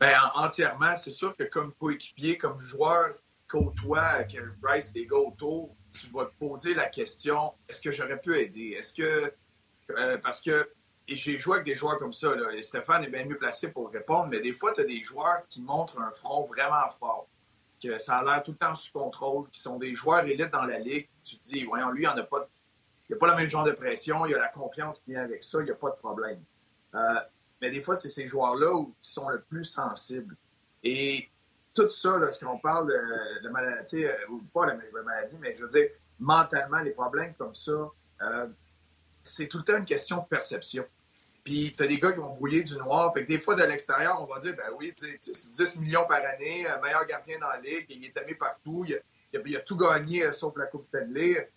Ben, entièrement. C'est sûr que comme coéquipier, comme joueur, côtoie Kevin Bryce, des gars autour, tu vas te poser la question est-ce que j'aurais pu aider? Est-ce que euh, parce que j'ai joué avec des joueurs comme ça. et Stéphane est bien mieux placé pour répondre, mais des fois, tu as des joueurs qui montrent un front vraiment fort, que ça a l'air tout le temps sous contrôle, qui sont des joueurs élites dans la ligue. Tu te dis, voyons, lui, il n'a pas, il a pas le même genre de pression, il a la confiance qui vient avec ça, il n'y a pas de problème. Euh, mais des fois, c'est ces joueurs-là qui sont le plus sensibles. Et tout ça, lorsqu'on parle de, maladie, euh, ou pas de maladie, mais je veux dire, mentalement, les problèmes comme ça, c'est tout le temps une question de perception. Puis, tu as des gars qui vont brouiller du noir. Fait que des fois, de l'extérieur, on va dire, ben oui, c'est 10 millions par année, meilleur gardien dans la ligue, il est aimé partout, il a, tout gagné euh, sauf la Coupe Stanley.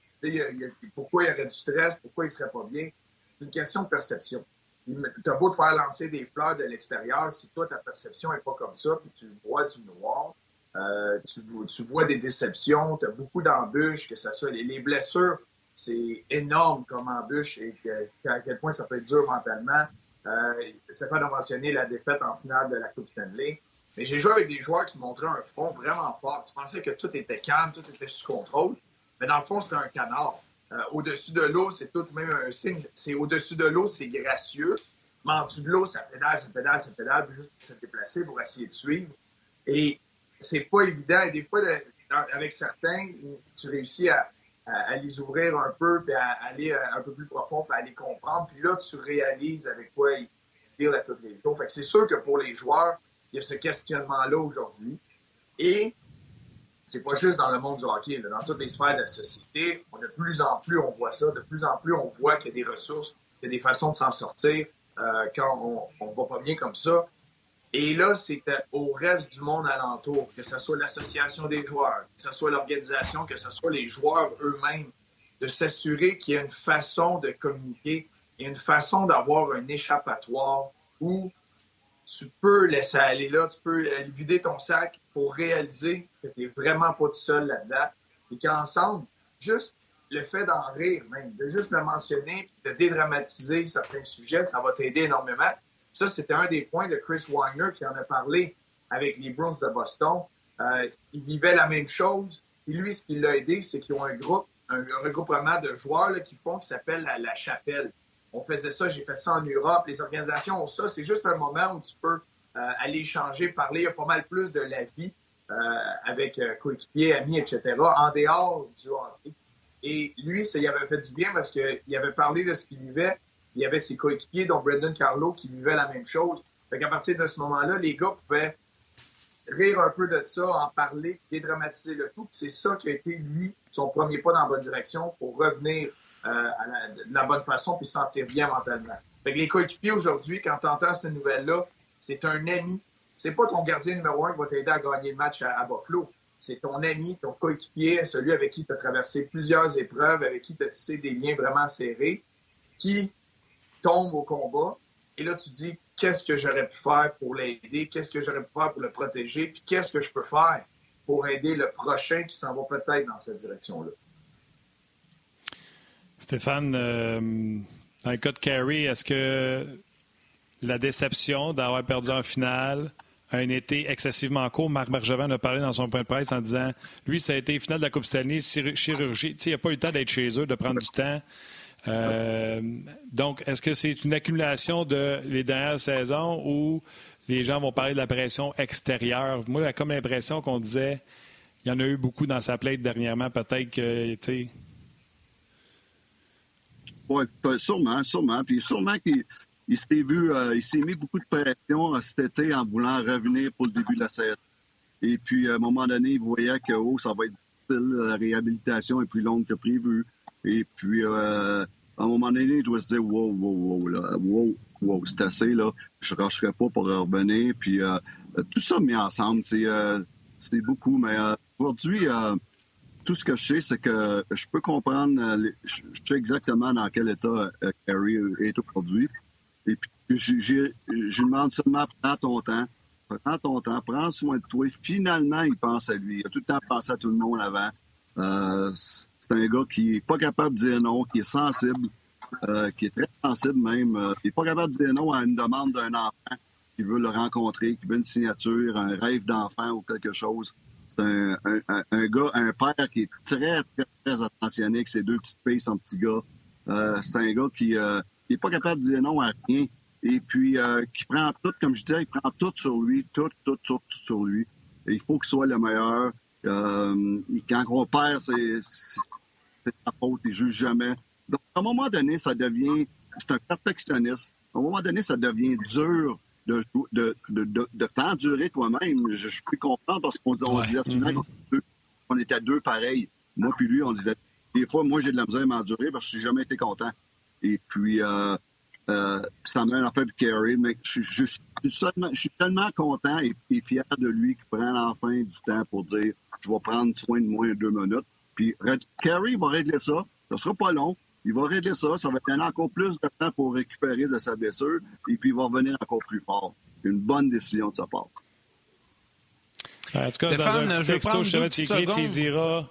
pourquoi il aurait du stress, pourquoi il serait pas bien? C'est une question de perception. Tu as beau te faire lancer des fleurs de l'extérieur, si toi, ta perception n'est pas comme ça, puis tu vois du noir, euh, tu, vois des déceptions, tu as beaucoup d'embûches, que ça soit les blessures c'est énorme comme embûche et à quel point ça peut être dur mentalement. Euh, Stéphane a mentionné la défaite en finale de la Coupe Stanley. Mais j'ai joué avec des joueurs qui montraient un front vraiment fort. Tu pensais que tout était calme, tout était sous contrôle. Mais dans le fond, c'était un canard. Euh, au-dessus de l'eau, c'est tout même un signe. C'est au-dessus de l'eau, c'est gracieux. mordu de l'eau, ça pédale, ça pédale, ça pédale, juste pour se déplacer, pour essayer de suivre. Et c'est pas évident. Et des fois, avec certains, tu réussis à, à, les ouvrir un peu, puis à, aller euh, un peu plus profond, puis à les comprendre. Puis là, tu réalises avec quoi ils deal à tous les jours. Fait que c'est sûr que pour les joueurs, il y a ce questionnement-là aujourd'hui. Et c'est pas juste dans le monde du hockey, dans toutes les sphères de la société, de plus en plus on voit ça, de plus en plus on voit qu'il y a des ressources, qu'il y a des façons de s'en sortir euh, quand on, ne va pas bien comme ça. Et là, c'est au reste du monde alentour, que ce soit l'association des joueurs, que ce soit l'organisation, que ce soit les joueurs eux-mêmes, de s'assurer qu'il y a une façon de communiquer, il y a une façon d'avoir un échappatoire où tu peux laisser aller là, tu peux vider ton sac pour réaliser que tu n'es vraiment pas tout seul là-dedans et qu'ensemble, juste le fait d'en rire même, de juste le mentionner, de dédramatiser certains sujets, ça va t'aider énormément. Ça, c'était un des points de Chris Weiner qui en a parlé avec les Bruins de Boston. Euh, ils vivaient la même chose. Et lui, ce qui l'a aidé, c'est qu'ils ont un groupe, un, regroupement de joueurs qui font qui s'appelle la, Chapelle. On faisait ça, j'ai fait ça en Europe. Les organisations ont ça. C'est juste un moment où tu peux euh, aller échanger, parler. Il y a pas mal plus de la vie euh, avec coéquipiers, amis, etc., en dehors du hockey. Et lui, ça y avait fait du bien parce qu'il avait parlé de ce qu'il vivait il y avait ses coéquipiers, dont Brendan Carlo, qui vivaient la même chose. Fait qu'à partir de ce moment-là, les gars pouvaient rire un peu de ça, en parler, dédramatiser le tout. C'est ça qui a été, lui, son premier pas dans la bonne direction pour revenir euh, à la, de la bonne façon puis se sentir bien mentalement. Fait les coéquipiers aujourd'hui, quand tu entends cette nouvelle-là, c'est un ami. C'est pas ton gardien numéro un qui va t'aider à gagner le match à, Buffalo. C'est ton ami, ton coéquipier, celui avec qui tu as traversé plusieurs épreuves, avec qui tu as tissé des liens vraiment serrés, qui tombe au combat. Et là, tu dis, qu'est-ce que j'aurais pu faire pour l'aider? Qu'est-ce que j'aurais pu faire pour le protéger? Puis qu'est-ce que je peux faire pour aider le prochain qui s'en va peut-être dans cette direction-là? Stéphane, euh, dans le cas de Carey, est-ce que la déception d'avoir perdu en finale, un été excessivement court? Marc Bergevin a parlé dans son point de presse en disant lui, ça a été finale de la Coupe Stanley, chirurgie. Il n'a pas eu le temps d'être chez eux, de prendre du temps. Euh, donc, est-ce que c'est une accumulation de les dernières saisons ou les gens vont parler de la pression extérieure? Moi, j'ai comme l'impression qu'on disait il y en a eu beaucoup dans sa plainte dernièrement. Peut-être que, Oui, sûrement, sûrement. Puis sûrement qu'il s'est vu, euh, il s'est mis beaucoup de pression cet été en voulant revenir pour le début de la saison. Et puis, à un moment donné, il voyait que oh, ça va être difficile, la réhabilitation est plus longue que prévu. Et puis, euh, à un moment donné, il doit se dire, wow, wow, wow, là, wow, wow, c'est assez, là. Je rusherai pas pour revenir. Puis, euh, tout ça mis ensemble, c'est, euh, c'est beaucoup. Mais euh, aujourd'hui, euh, tout ce que je sais, c'est que je peux comprendre, je, sais exactement dans quel état Carrie est aujourd'hui. Et puis, je lui demande seulement, prends ton temps. Prends ton temps, prends soin de toi. Finalement, il pense à lui. Il a tout le temps pensé à tout le monde avant. Euh, c'est un gars qui est pas capable de dire non, qui est sensible, euh, qui est très sensible même. Euh, il est pas capable de dire non à une demande d'un enfant qui veut le rencontrer, qui veut une signature, un rêve d'enfant ou quelque chose. C'est un, un, gars, un père qui est très, très, très attentionné avec ses deux petites filles, son petit gars. Euh, c'est un gars qui, euh, est pas capable de dire non à rien. Et puis, euh, qui prend tout, comme je disais, il prend tout sur lui, tout, tout, tout, tout sur lui. Et il faut qu'il soit le meilleur. Euh, quand on perd, c'est sa faute, il juge jamais. Donc, à un moment donné, ça devient, c'est un perfectionniste. À un moment donné, ça devient dur de, de, de, de, de t'endurer toi-même. Je, je, peux comprendre parce qu'on on disait mm-hmm. on était deux pareils. Moi puis lui, on était, des fois, moi, j'ai de la misère à m'endurer parce que je n'ai jamais été content. Et puis, euh, euh, ça m'a fait de Carey, mais je, je, je, suis tellement content et, fier de lui qu'il prend enfin du temps pour dire je vais prendre soin de moi en deux minutes. Puis Carey va régler ça. Ça sera pas long. Il va régler ça. Ça va prendre encore plus de temps pour récupérer de sa blessure. Et puis il va revenir encore plus fort. Une bonne décision de sa part. En tout cas, Stéphane, dans un je tu diras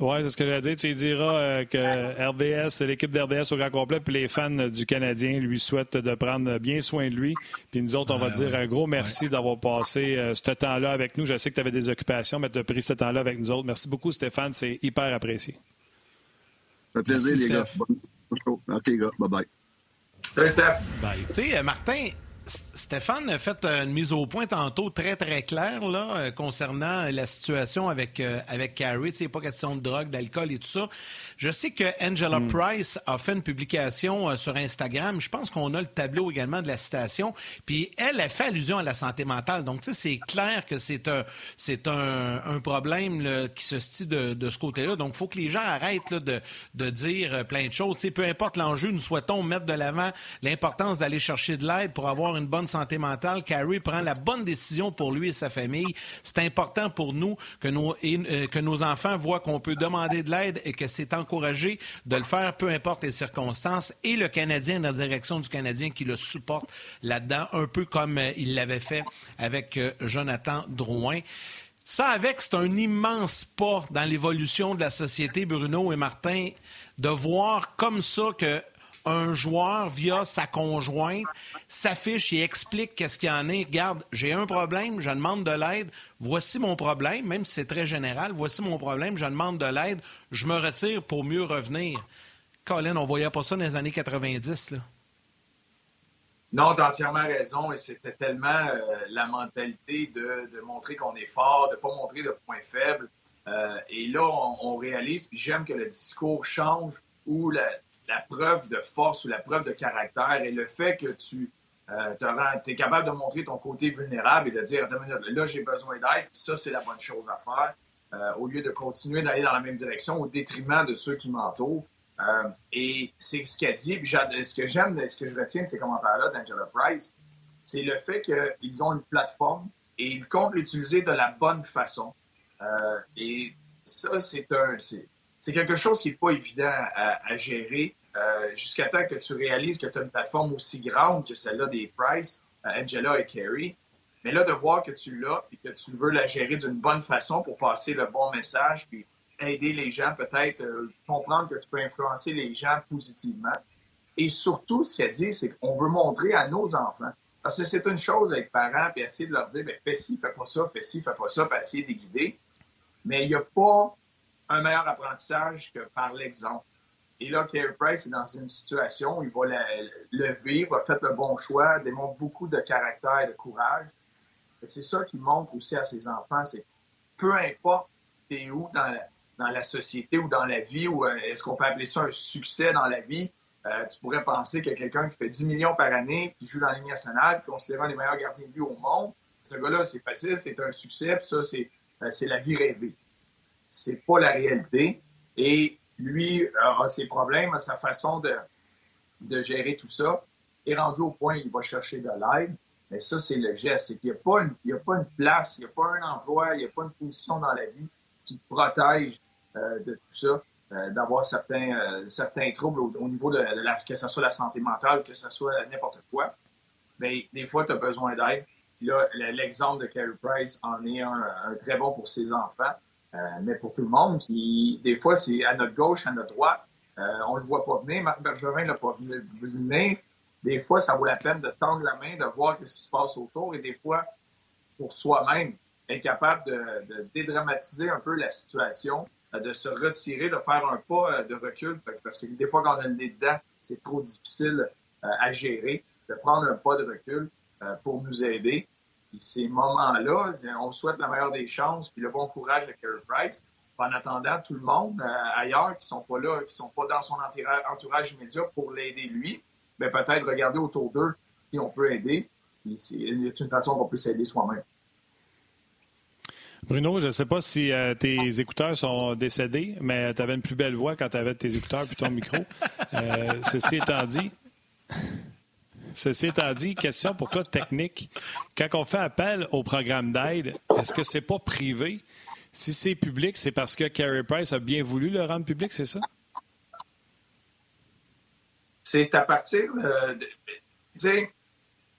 oui, c'est ce que j'allais dire. Tu diras euh, que RDS, l'équipe d'RDS au grand complet, puis les fans du Canadien lui souhaitent de prendre bien soin de lui. Puis nous autres, on va dire un gros merci d'avoir passé euh, ce temps-là avec nous. Je sais que tu avais des occupations, mais tu as pris ce temps-là avec nous autres. Merci beaucoup, Stéphane. C'est hyper apprécié. Ça fait plaisir, les gars. OK, gars. Bye-bye. Salut, Steph. Tu sais, euh, Martin, Stéphane a fait une mise au point tantôt très, très claire là, euh, concernant la situation avec, euh, avec Carrie. Il pas question de drogue, d'alcool et tout ça. Je sais que Angela Hmm. Price a fait une publication euh, sur Instagram. Je pense qu'on a le tableau également de la citation. Puis elle a fait allusion à la santé mentale. Donc, tu sais, c'est clair que c'est un, c'est un, un problème là, qui se situe de, de ce côté-là. Donc, il faut que les gens arrêtent là, de, de dire euh, plein de choses. Peu importe l'enjeu, nous souhaitons mettre de l'avant l'importance d'aller chercher de l'aide pour avoir une bonne santé mentale. Carrie prend la bonne décision pour lui et sa famille. C'est important pour nous que nos, euh, que nos enfants voient qu'on peut demander de l'aide et que c'est encouragé de le faire, peu importe les circonstances. Et le Canadien, la direction du Canadien, qui le supporte là-dedans, un peu comme euh, il l'avait fait avec euh, Jonathan Drouin. Ça avec, c'est un immense pas dans l'évolution de la société, Bruno et Martin, de voir comme ça que un joueur, via sa conjointe, s'affiche et explique qu'est-ce qu'il y en est. Regarde, j'ai un problème, je demande de l'aide. Voici mon problème, même si c'est très général. Voici mon problème, je demande de l'aide. Je me retire pour mieux revenir. Colin, on voyait pas ça dans les années 90, là. Non, tu entièrement raison. Et c'était tellement euh, la mentalité de, montrer qu'on est fort, de ne pas montrer de points faibles. Euh, et là, on, on réalise, puis j'aime que le discours change où la, la preuve de force ou la preuve de caractère et le fait que tu euh, es capable de montrer ton côté vulnérable et de dire là, j'ai besoin d'aide, ça, c'est la bonne chose à faire, euh, au lieu de continuer d'aller dans la même direction au détriment de ceux qui m'entourent. Euh, et c'est ce qu'elle dit. Puis ce que j'aime, ce que je retiens de ces commentaires-là d'Angela Price, c'est le fait qu'ils ont une plateforme et ils comptent l'utiliser de la bonne façon. Euh, et ça, c'est un, c'est, quelque chose qui n'est pas évident à gérer euh, jusqu'à temps que tu réalises que tu as une plateforme aussi grande que celle-là des Price, euh, Angela et Carey. Mais là, de voir que tu l'as et que tu veux la gérer d'une bonne façon pour passer le bon message, puis aider les gens, peut-être euh, comprendre que tu peux influencer les gens positivement. Et surtout, ce qu'elle dit, c'est qu'on veut montrer à nos enfants. Parce que c'est une chose avec parents, puis essayer de leur dire, ben, fais ci, fais pas ça, fais ci, fais pas ça, puis essayer de guider. Mais il n'y a pas un meilleur apprentissage que par l'exemple. Et là, Carey Price est dans une situation où il va la- le vivre, a fait le bon choix, démontre beaucoup de caractère et de courage. C'est ça qu'il montre aussi à ses enfants, c'est peu importe t'es où dans la, société ou dans la vie, ou euh, est-ce qu'on peut appeler ça un succès dans la vie, euh, tu pourrais penser que quelqu'un qui fait 10 millions par année, qui joue dans la Ligue nationale, considérant les meilleurs gardiens de but au monde, ce gars-là, c'est facile, c'est un succès, puis ça, c'est euh, la vie rêvée. C'est pas la réalité. Et lui euh, a ses problèmes, sa façon de, gérer tout ça. Et rendu au point, il va chercher de l'aide. Mais ça, c'est le geste. C'est qu'il n'y a, pas une- place, il n'y a pas un emploi, il n'y a pas une position dans la vie qui te protège euh, de tout ça, euh, d'avoir certains, euh, troubles au, au niveau de, la, que ce soit la santé mentale, que ce soit n'importe quoi. Mais des fois, tu as besoin d'aide. Là, le- l'exemple de Carey Price en est un, très bon pour ses enfants, euh, mais pour tout le monde, qui, des fois, c'est à notre gauche, à notre droite. Euh, on le voit pas venir. Marc Bergevin l'a pas vu venir. Des fois, ça vaut la peine de tendre la main, de voir ce qui se passe autour. Et des fois, pour soi-même, être capable de, de dédramatiser un peu la situation, euh, de se retirer, de faire un pas euh, de recul. Parce que des fois, quand on nez dedans, c'est trop difficile euh, à gérer. De prendre un pas de recul euh, pour nous aider. Puis ces moments-là, on souhaite la meilleure des chances, puis le bon courage de Carey Price. En attendant, tout le monde euh, ailleurs qui sont pas là, qui sont pas dans son entourage, immédiat pour l'aider lui, ben peut-être regarder autour d'eux qui on peut aider. Puis c'est c'est une façon qu'on peut s'aider soi-même. Bruno, je ne sais pas si euh, tes écouteurs sont décédés, mais tu avais une plus belle voix quand tu avais tes écouteurs puis ton micro. Euh, ceci étant dit, ceci étant dit, question pour toi technique. Quand on fait appel au programme d'aide, est-ce que c'est pas privé? Si c'est public, c'est parce que Carey Price a bien voulu le rendre public, c'est ça? c'est à partir de. de-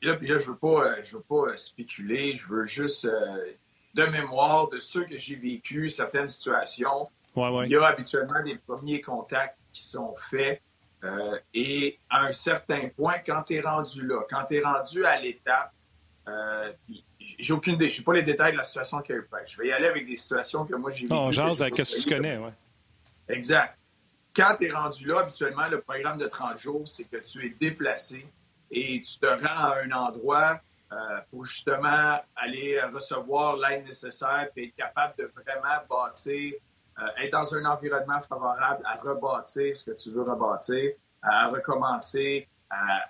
là, je veux pas, euh, je veux pas euh, spéculer, je veux juste euh, de mémoire de ceux que j'ai vécu, certaines situations. Ouais, ouais. Il y a habituellement des premiers contacts qui sont faits. Euh, et à un certain point, quand tu es rendu là, quand tu es rendu à l'étape, euh, j'ai aucune idée, je sais pas les détails de la situation qu'il y a eu. Je vais y aller avec des situations que moi j'ai vécues. On jase avec ce que tu connais, ouais. Exact. quand tu es rendu là, habituellement, le programme de 30 jours, c'est que tu es déplacé et tu te rends à un endroit euh, pour justement aller recevoir l'aide nécessaire et être capable de vraiment bâtir, être dans un environnement favorable à rebâtir ce que tu veux rebâtir, à recommencer, à,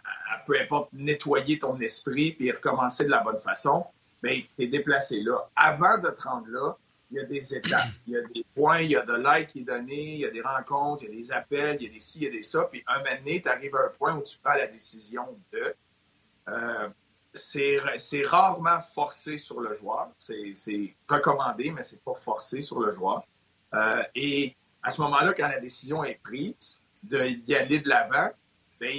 peu importe, nettoyer ton esprit puis recommencer de la bonne façon. Bien, tu es déplacé là. Avant de te rendre là, il y a des étapes, il y a des points, il y a de l'aide qui est donné, il y a des rencontres, il y a des appels, il y a des ci, il y a des ça. Puis un moment donné, tu arrives à un point où tu prends la décision de. Euh, c'est rarement forcé sur le joueur. C'est recommandé, mais c'est pas forcé sur le joueur. Euh, et à ce moment-là, quand la décision est prise d'y aller de l'avant, bien,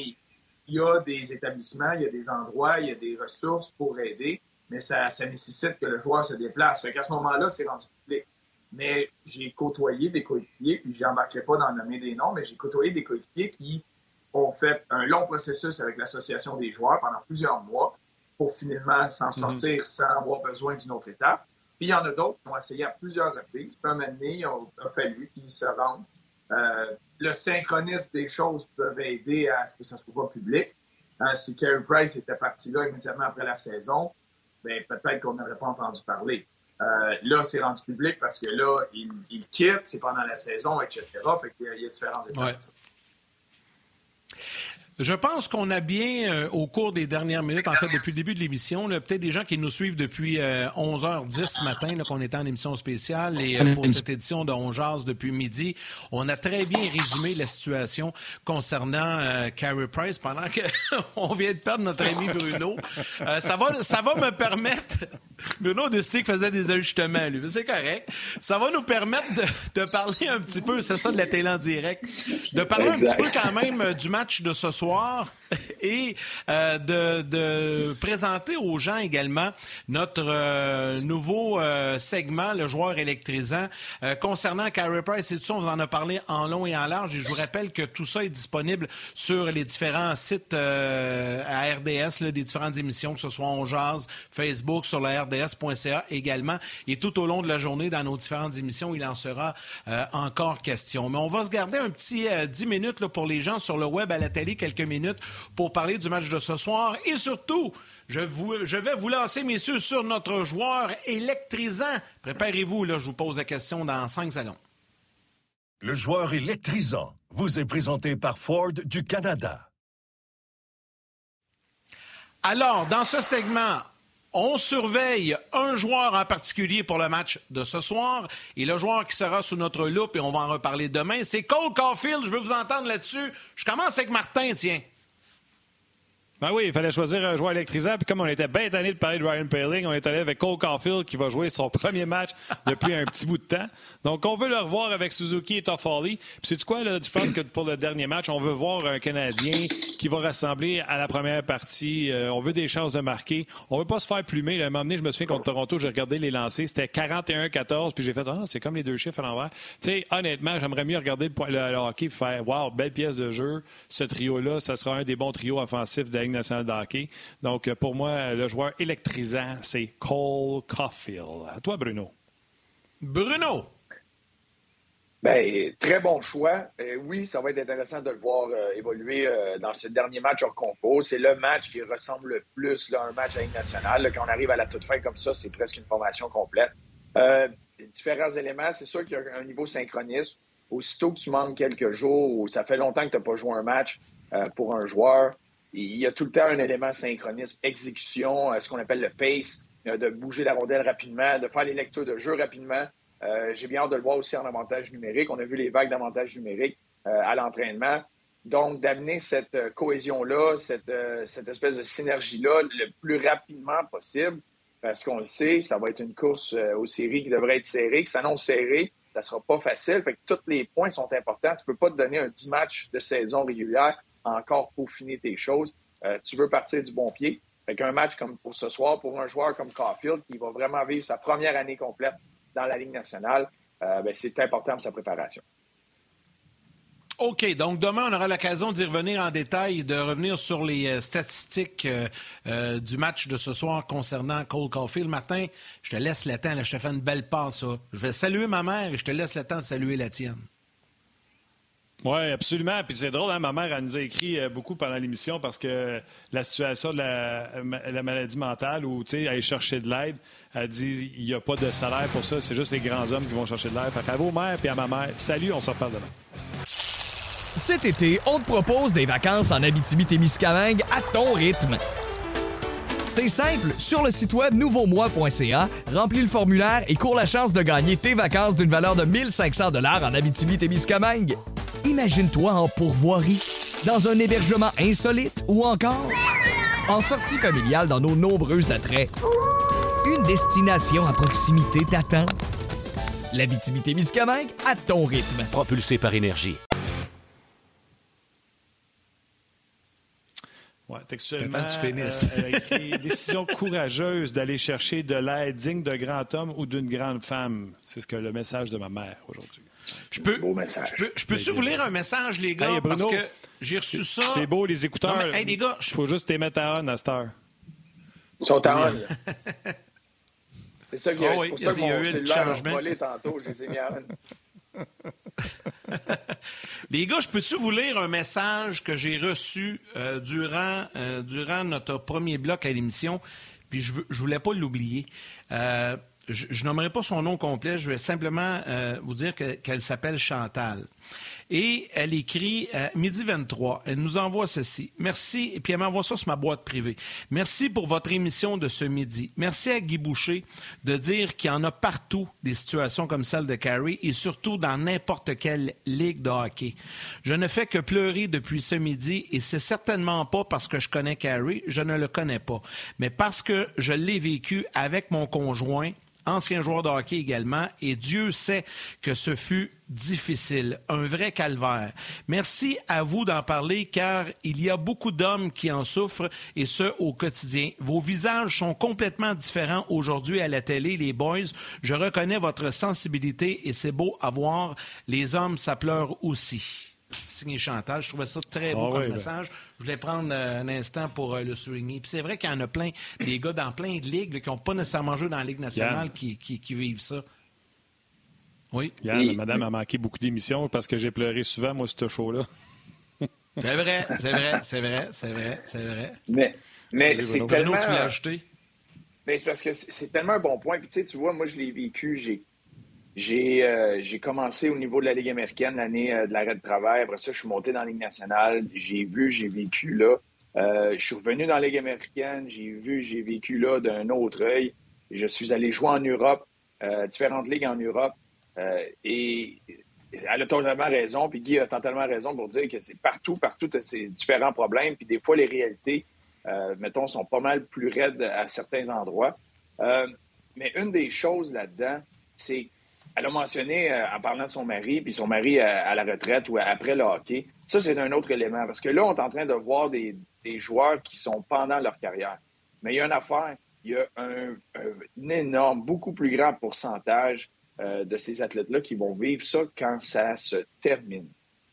il y a des établissements, il y a des endroits, il y a des ressources pour aider mais ça, nécessite que le joueur se déplace. Fait qu'à ce moment-là, c'est rendu public. Mais j'ai côtoyé des coéquipiers, puis je n'embarquerai pas dans nommer des noms, mais j'ai côtoyé des coéquipiers qui ont fait un long processus avec l'association des joueurs pendant plusieurs mois pour finalement s'en mhm. sortir sans avoir besoin d'une autre étape. Il y en a d'autres qui ont essayé à plusieurs reprises. Puis il a, fallu qu'ils se rendent. Euh, le synchronisme des choses peut aider à ce que ça soit pas public. Euh, si Carey Price était parti là immédiatement après la saison, ben, peut-être qu'on n'aurait pas entendu parler. Euh, là, c'est rendu public parce que là, il, quitte, c'est pendant la saison, etc. Fait qu'il y a différentes étapes. Je pense qu'on a bien, euh, au cours des dernières minutes, en fait, depuis le début de l'émission, peut-être des gens qui nous suivent depuis 11h10 euh, ce matin, qu'on était en émission spéciale, et euh, pour cette édition de On depuis midi, on a très bien résumé la situation concernant Carey Price pendant qu'on vient de perdre notre ami Bruno. ça, va, ça va me permettre Bruno de Stick faisait des ajustements, lui. C'est correct. Ça va nous permettre de, parler un petit peu, c'est ça de la télé en direct, de parler un petit peu quand même du match de ce soir. noir et euh, de, présenter aux gens également notre euh, nouveau euh, segment, le joueur électrisant. concernant Carey Price et tout ça, on vous en a parlé en long et en large. Et je vous rappelle que tout ça est disponible sur les différents sites à RDS, les différentes émissions, que ce soit en Jazz, Facebook, sur la RDS.ca également. Et tout au long de la journée, dans nos différentes émissions, il en sera encore question. Mais on va se garder un petit 10 minutes pour les gens sur le web, à la télé, quelques minutes pour parler du match de ce soir. Et surtout, je, je vais vous lancer, messieurs, sur notre joueur électrisant. Préparez-vous, là, je vous pose la question dans cinq secondes. Le joueur électrisant vous est présenté par Ford du Canada. Alors, dans ce segment, on surveille un joueur en particulier pour le match de ce soir. Et le joueur qui sera sous notre loupe, et on va en reparler demain, c'est Cole Caulfield. Je veux vous entendre là-dessus. Je commence avec Martin, tiens. Ben oui, il fallait choisir un joueur électrisant. Puis comme on était bien tanné de parler de Ryan Paling, on est allé avec Cole Caulfield qui va jouer son premier match depuis un petit bout de temps. Donc on veut le revoir avec Suzuki et Toffoli. Puis c'est quoi, là, je pense que pour le dernier match, on veut voir un Canadien qui va rassembler à la première partie? Euh, on veut des chances de marquer. On veut pas se faire plumer. À un moment donné, je me souviens contre Toronto, j'ai regardé les lancers. C'était 41-14. Puis j'ai fait, ah, c'est comme les deux chiffres à l'envers. Tu sais, honnêtement, j'aimerais mieux regarder le, hockey et faire, wow, belle pièce de jeu. Ce trio-là, ça sera un des bons trios offensifs de la nationale de hockey. Donc, euh, pour moi, le joueur électrisant, c'est Cole Caulfield. À toi, Bruno. Bruno! Ben, très bon choix. Euh, oui, ça va être intéressant de le voir euh, évoluer dans ce dernier match hors concours. C'est le match qui ressemble le plus à un match à une nationale. quand on arrive à la toute fin comme ça, c'est presque une formation complète. différents éléments, c'est sûr qu'il y a un niveau synchronisme. Aussitôt que tu manques quelques jours ou ça fait longtemps que tu n'as pas joué un match pour un joueur, il y a tout le temps un élément synchronisme, exécution, euh, ce qu'on appelle le face, euh, de bouger la rondelle rapidement, de faire les lectures de jeu rapidement. Euh, j'ai bien hâte de le voir aussi en avantage numérique. On a vu les vagues d'avantage numérique à l'entraînement. Donc, d'amener cette cohésion-là, cette, cette, espèce de synergie-là le plus rapidement possible, parce qu'on le sait, ça va être une course aux séries qui devrait être serrée, qui s'annonce serrée. Ça ne sera pas facile. Fait que tous les points sont importants. Tu ne peux pas te donner un 10 matchs de saison régulière encore peaufiner tes choses. Euh, tu veux partir du bon pied. Fait qu'un match comme pour ce soir, pour un joueur comme Caulfield, qui va vraiment vivre sa première année complète dans la Ligue nationale, euh, ben, c'est important pour sa préparation. OK. Donc, demain, on aura l'occasion d'y revenir en détail, de revenir sur les euh, statistiques du match de ce soir concernant Cole Caulfield. Martin, je te laisse le temps. je te fais une belle passe. Je vais saluer ma mère et je te laisse le temps de saluer la tienne. Oui, absolument. Puis c'est drôle, hein, ma mère, elle nous a écrit euh, beaucoup pendant l'émission parce que la situation de la, la maladie mentale où, tu sais, aller chercher de l'aide, elle dit il n'y a pas de salaire pour ça, c'est juste les grands hommes qui vont chercher de l'aide. Fait qu'à vos mères et à ma mère, salut, on se reparle demain. Cet été, on te propose des vacances en Abitibi-Témiscamingue à ton rythme. C'est simple, sur le site web nouveaumois.ca, remplis le formulaire et cours la chance de gagner tes vacances d'une valeur de 1500 dollars en Abitibi-Témiscamingue. Imagine-toi en pourvoirie, dans un hébergement insolite ou encore en sortie familiale dans nos nombreux attraits. Une destination à proximité t'attend. L'Abitibi-Témiscamingue à ton rythme. Propulsé par énergie. Ouais, textuellement, euh, elle a écrit décision courageuse d'aller chercher de l'aide digne de grand homme ou d'une grande femme. C'est ce que le message de ma mère aujourd'hui. Je peux, je peux, je peux-tu vous lire un message, les gars, parce que j'ai reçu ça. C'est beau les écouteurs. Non, mais, hey, les gars, il faut juste les mettre à on à cette heure. Ils sont à on. C'est ça qui oh, oui, pour ça que mon cellulaire a volé tantôt. Je les ai mis à on. Les gars, je peux-tu vous lire un message que j'ai reçu euh, durant, euh, durant notre premier bloc à l'émission, puis je ne voulais pas l'oublier. Euh, je, je nommerai pas son nom complet, je vais simplement euh, vous dire que- qu'elle s'appelle Chantal. Et elle écrit euh, midi 23. Elle nous envoie ceci. Merci. Et puis elle m'envoie ça sur ma boîte privée. Merci pour votre émission de ce midi. Merci à Guy Boucher de dire qu'il y en a partout des situations comme celle de Carrie et surtout dans n'importe quelle ligue de hockey. Je ne fais que pleurer depuis ce midi et c'est certainement pas parce que je connais Carrie, je ne le connais pas, mais parce que je l'ai vécu avec mon conjoint ancien joueur de hockey également, et Dieu sait que ce fut difficile, un vrai calvaire. Merci à vous d'en parler car il y a beaucoup d'hommes qui en souffrent et ce au quotidien. Vos visages sont complètement différents aujourd'hui à la télé, les boys. Je reconnais votre sensibilité et c'est beau à voir. Les hommes, ça pleure aussi. Signé Chantal, je trouvais ça très beau Ah comme oui, ben. message. Je voulais prendre euh, un instant pour euh, le souligner. Puis c'est vrai qu'il y en a plein, des gars dans plein de ligues là, qui n'ont pas nécessairement joué dans la Ligue nationale qui, qui- qui vivent ça. Oui? Yann, madame a manqué beaucoup d'émissions parce que j'ai pleuré souvent, moi, ce show-là. C'est vrai, c'est vrai, c'est vrai, c'est vrai, c'est vrai. Mais, mais c'est tellement... Bruno, tu l'as ajouté? Mais c'est parce que c'est c'est tellement un bon point. Puis tu sais, tu vois, moi, je l'ai vécu. J'ai j'ai euh, commencé au niveau de la Ligue américaine l'année euh, de l'arrêt de travail. Après ça, je suis monté dans la Ligue nationale. J'ai vu, j'ai vécu là. Euh, je suis revenu dans la Ligue américaine. J'ai vu, j'ai vécu là d'un autre œil. Je suis allé jouer en Europe, euh, différentes ligues en Europe. Euh, et elle a totalement raison, puis Guy a totalement raison pour dire que c'est partout, partout, ces différents problèmes, puis des fois, les réalités, mettons, sont pas mal plus raides à certains endroits. Mais une des choses là-dedans, c'est, elle a mentionné, euh, en parlant de son mari, puis son mari à, à la retraite ou après le hockey, ça, c'est un autre élément, parce que là, on est en train de voir des, joueurs qui sont pendant leur carrière. Mais il y a une affaire, il y a un, énorme, beaucoup plus grand pourcentage euh, de ces athlètes-là qui vont vivre ça quand ça se termine.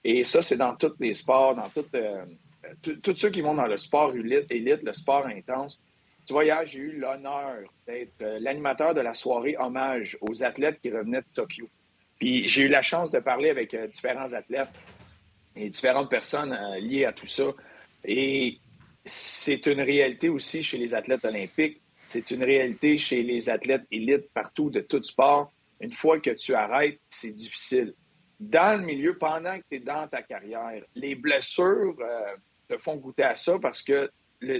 Et ça, c'est dans tous les sports, dans tout, euh, tous ceux qui vont dans le sport élite, le sport intense. Tu j'ai eu l'honneur d'être euh, l'animateur de la soirée hommage aux athlètes qui revenaient de Tokyo. Puis j'ai eu la chance de parler avec euh, différents athlètes et différentes personnes euh, liées à tout ça. Et c'est une réalité aussi chez les athlètes olympiques. C'est une réalité chez les athlètes élites partout de tout sport. Une fois que tu arrêtes, c'est difficile. Dans le milieu, pendant que tu es dans ta carrière, les blessures te font goûter à ça parce que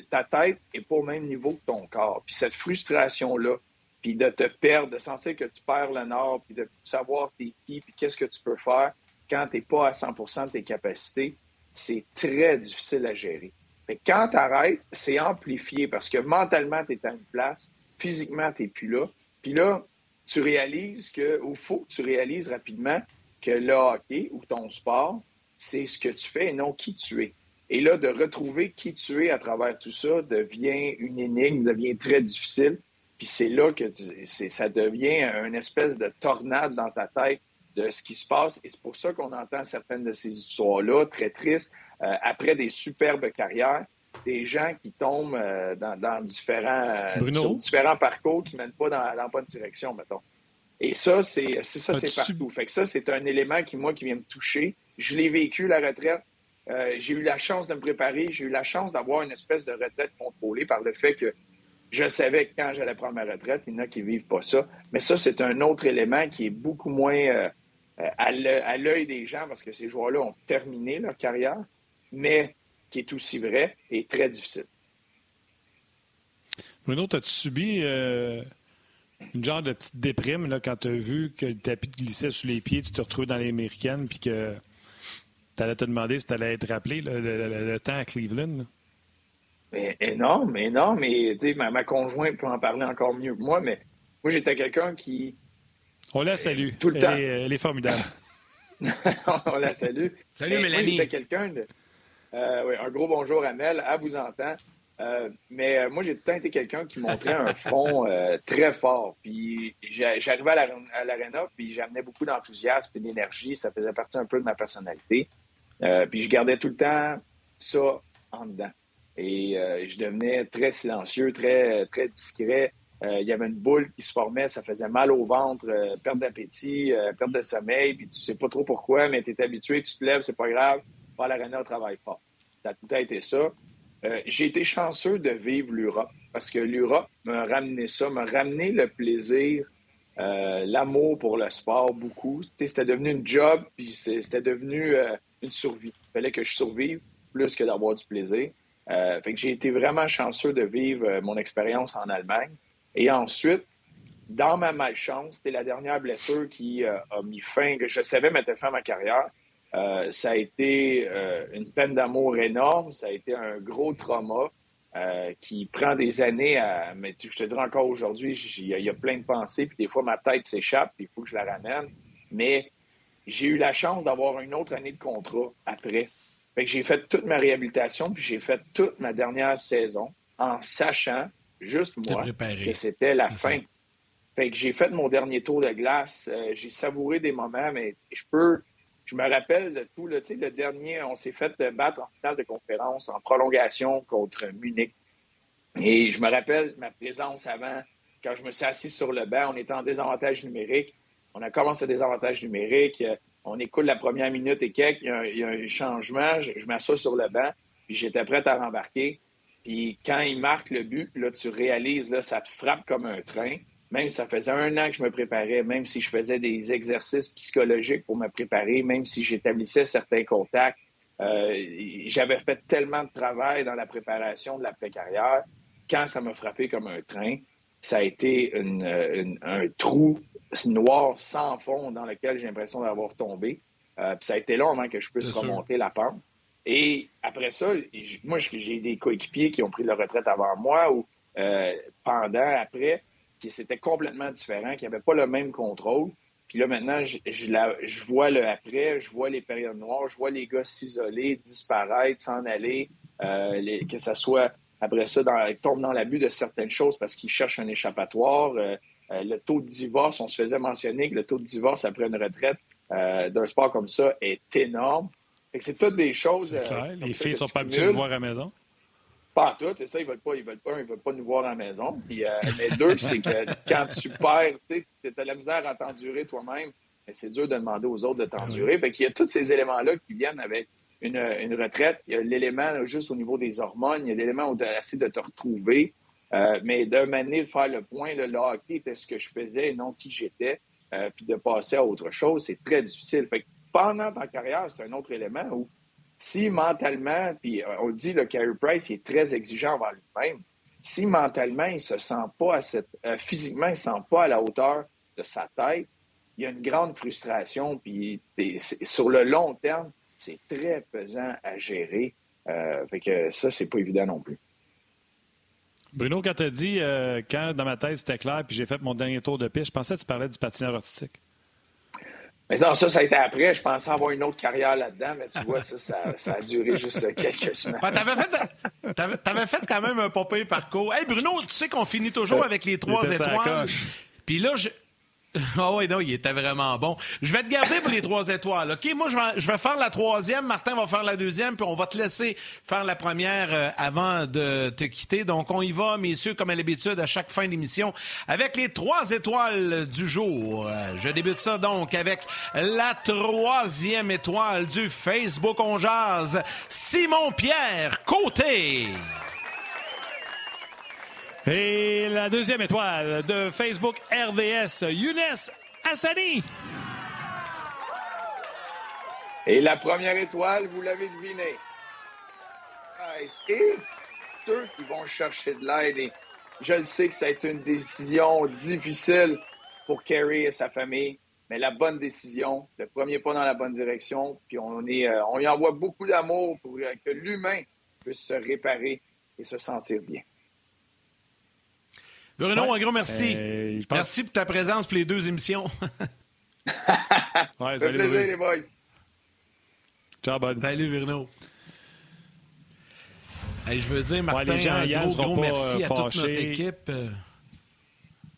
ta tête n'est pas au même niveau que ton corps. Puis cette frustration-là, puis de te perdre, de sentir que tu perds le nord, puis de savoir t'es qui, puis qu'est-ce que tu peux faire quand tu n'es pas à 100% de tes capacités, c'est très difficile à gérer. Mais quand tu arrêtes, c'est amplifié parce que mentalement, tu es à une place, physiquement, tu n'es plus là. Puis là, tu réalises que, ou faut que tu réalises rapidement que le hockey ou ton sport, c'est ce que tu fais et non qui tu es. Et là, de retrouver qui tu es à travers tout ça devient une énigme, devient très difficile. Puis c'est là que tu- ça devient une espèce de tornade dans ta tête de ce qui se passe. Et c'est pour ça qu'on entend certaines de ces histoires-là, très tristes, euh, après des superbes carrières, des gens qui tombent euh, dans, dans différents, euh, sur différents parcours qui ne mènent pas dans, dans la bonne direction, mettons. Et ça, c'est ça, c'est partout. Fait que ça, c'est un élément qui, moi, qui vient me toucher je l'ai vécu, la retraite. Euh, j'ai eu la chance de me préparer. J'ai eu la chance d'avoir une espèce de retraite contrôlée par le fait que je savais que quand j'allais prendre ma retraite, il y en a qui ne vivent pas ça. Mais ça, c'est un autre élément qui est beaucoup moins euh, à l'œil des gens parce que ces joueurs-là ont terminé leur carrière, mais qui est aussi vrai et très difficile. Bruno, as-tu subi euh, une genre de petite déprime quand tu as vu que le tapis te glissait sous les pieds, tu te retrouvais dans les américaines, puis que tu allais te demander si tu allais être rappelé le, temps à Cleveland? Mais, énorme, énorme. Et ma, ma conjointe peut en parler encore mieux que moi, mais moi, j'étais quelqu'un qui. On la salue. Tout le elle, temps. Est, elle est formidable. On la salue. Salut, Mélanie. J'étais quelqu'un de. Euh, oui, un gros bonjour à Mel. Elle vous entend. Euh, mais euh, moi, j'ai tout le temps été quelqu'un qui montrait un front euh, très fort. Puis j'arrivais à l'aréna, puis j'amenais beaucoup d'enthousiasme et d'énergie. Ça faisait partie un peu de ma personnalité. Puis je gardais tout le temps ça en dedans. Et je devenais très silencieux, très, très discret. il y avait une boule qui se formait, ça faisait mal au ventre, perte d'appétit, perte de sommeil, puis tu sais pas trop pourquoi, mais tu es habitué, tu te lèves, c'est pas grave, à l'aréna, travaille fort. Ça a tout été ça. Euh, j'ai été chanceux de vivre l'Europe parce que l'Europe m'a ramené ça, m'a ramené le plaisir, euh, l'amour pour le sport beaucoup. C'était devenu une job, puis c'était devenu euh, une survie. Il fallait que je survive plus que d'avoir du plaisir. fait que j'ai été vraiment chanceux de vivre mon expérience en Allemagne. Et ensuite, dans ma malchance, c'était la dernière blessure qui a mis fin, que je savais mettre fin à ma carrière. Euh, ça a été euh, une peine d'amour énorme, ça a été un gros trauma euh, qui prend des années à. Mais je te dirais encore aujourd'hui, il y, a plein de pensées, puis des fois ma tête s'échappe, puis il faut que je la ramène. Mais j'ai eu la chance d'avoir une autre année de contrat après. Fait que j'ai fait toute ma réhabilitation, puis j'ai fait toute ma dernière saison en sachant, juste moi, que c'était la fin. Fait que j'ai fait mon dernier tour de glace, j'ai savouré des moments, mais je peux je me rappelle de tout. le dernier, on s'est fait battre en finale de conférence en prolongation contre Munich. Et je me rappelle ma présence avant, quand je me suis assis sur le banc, on était en désavantage numérique. On a commencé à désavantage numérique. On écoute la première minute et quelques. Il y a un, changement. Je, m'assois sur le banc. Puis j'étais prêt à rembarquer. Puis quand il marque le but, là, tu réalises, là, ça te frappe comme un train même si ça faisait un an que je me préparais, même si je faisais des exercices psychologiques pour me préparer, même si j'établissais certains contacts, euh, j'avais fait tellement de travail dans la préparation de la carrière Quand ça m'a frappé comme un train, ça a été un trou noir sans fond dans lequel j'ai l'impression d'avoir tombé. Euh, puis ça a été long avant que je puisse remonter la pente. Et après ça, moi, j'ai des coéquipiers qui ont pris leur retraite avant moi ou euh, pendant, après qui c'était complètement différent, qui n'avait pas le même contrôle. Puis là, maintenant, je, je, vois le après, je vois les périodes noires, je vois les gars s'isoler, disparaître, s'en aller, euh, que ça soit après ça, dans, ils tombent dans l'abus de certaines choses parce qu'ils cherchent un échappatoire. Euh, euh, le taux de divorce, on se faisait mentionner que le taux de divorce après une retraite d'un sport comme ça est énorme. c'est toutes des choses. les filles ne sont pas habituées de voir à la maison. Pas tout, c'est ça, ils veulent pas, ils veulent pas, ils veulent pas nous voir à la maison. Puis, euh, mais deux, c'est que quand tu perds, tu as la misère à t'endurer toi-même, mais c'est dur de demander aux autres de t'endurer. Fait qu'il y a tous ces éléments-là qui viennent avec une, une retraite. Il y a l'élément juste au niveau des hormones, il y a l'élément où tu as de te retrouver. Euh, mais de manière de faire le point, le hockey était ce que je faisais et non qui j'étais, euh, puis de passer à autre chose, c'est très difficile. Fait que pendant ta carrière, c'est un autre élément où si mentalement, puis euh, on le dit, le Carey Price est très exigeant envers lui-même, si mentalement il se sent pas à cette, physiquement il se sent pas à la hauteur de sa tête, il y a une grande frustration, puis sur le long terme, c'est très pesant à gérer. Euh, fait que ça, c'est pas évident non plus. Bruno, quand tu as dit, quand dans ma tête c'était clair, puis j'ai fait mon dernier tour de piste, je pensais que tu parlais du patinage artistique. Mais non, ça, ça a été après. Je pensais avoir une autre carrière là-dedans, mais tu vois, ça, ça, a duré juste quelques semaines. Ben, t'avais, fait, t'avais, fait quand même un popé parcours. Hey, Bruno, tu sais qu'on finit toujours avec les trois étoiles. Puis là, je, Ah oui, non, il était vraiment bon. Je vais te garder pour les trois étoiles. OK, moi, je vais, je vais faire la troisième. Martin va faire la deuxième, puis on va te laisser faire la première euh, avant de te quitter. Donc, on y va, messieurs, comme à l'habitude, à chaque fin d'émission, avec les trois étoiles du jour. Je débute ça donc avec la troisième étoile du Facebook On Jazz, Simon-Pierre Côté. Et la deuxième étoile de Facebook RDS, Younes Hassani. Et la première étoile, vous l'avez deviné. Nice. Et ceux qui vont chercher de l'aide, je le sais que ça a été une décision difficile pour Kerry et sa famille, mais la bonne décision, le premier pas dans la bonne direction, puis on, est, euh, on y envoie beaucoup d'amour pour euh, que l'humain puisse se réparer et se sentir bien. Bruno, Ouais. un gros merci. Euh, pense- Merci pour ta présence pour les deux émissions. Ouais, salut, plaisir, les boys. Ciao, bud. Salut, Bruno. Hey, je veux dire, Martin, les gens un gros, gros merci euh, à toute notre équipe.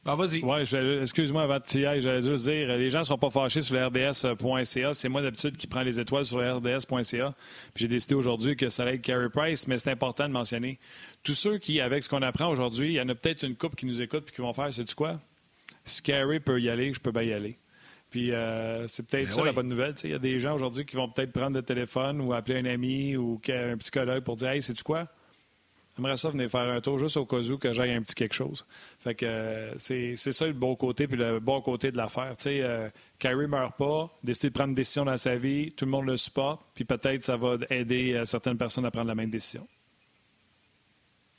Euh, Ah, vas-y. Ouais, excuse-moi avant de aller, j'allais juste dire, les gens ne seront pas fâchés sur le RDS.ca. C'est moi d'habitude qui prends les étoiles sur le RDS.ca. Puis j'ai décidé aujourd'hui que ça allait être Carey Price, mais c'est important de mentionner. Tous ceux qui, avec ce qu'on apprend aujourd'hui, il y en a peut-être une couple qui nous écoute et qui vont faire, sais-tu quoi? Si Carey peut y aller, je peux bien y aller. Puis euh, c'est peut-être Ben ça oui. la bonne nouvelle. Il y a des gens aujourd'hui qui vont peut-être prendre le téléphone ou appeler un ami ou un psychologue pour dire Hey, sais-tu quoi? J'aimerais ça venir faire un tour juste au cas où que j'aille un petit quelque chose. Fait que euh, c'est ça le bon côté puis le bon côté de l'affaire. Tu sais, euh, meurt pas, décide de prendre une décision dans sa vie, tout le monde le supporte, puis peut-être ça va aider euh, certaines personnes à prendre la même décision.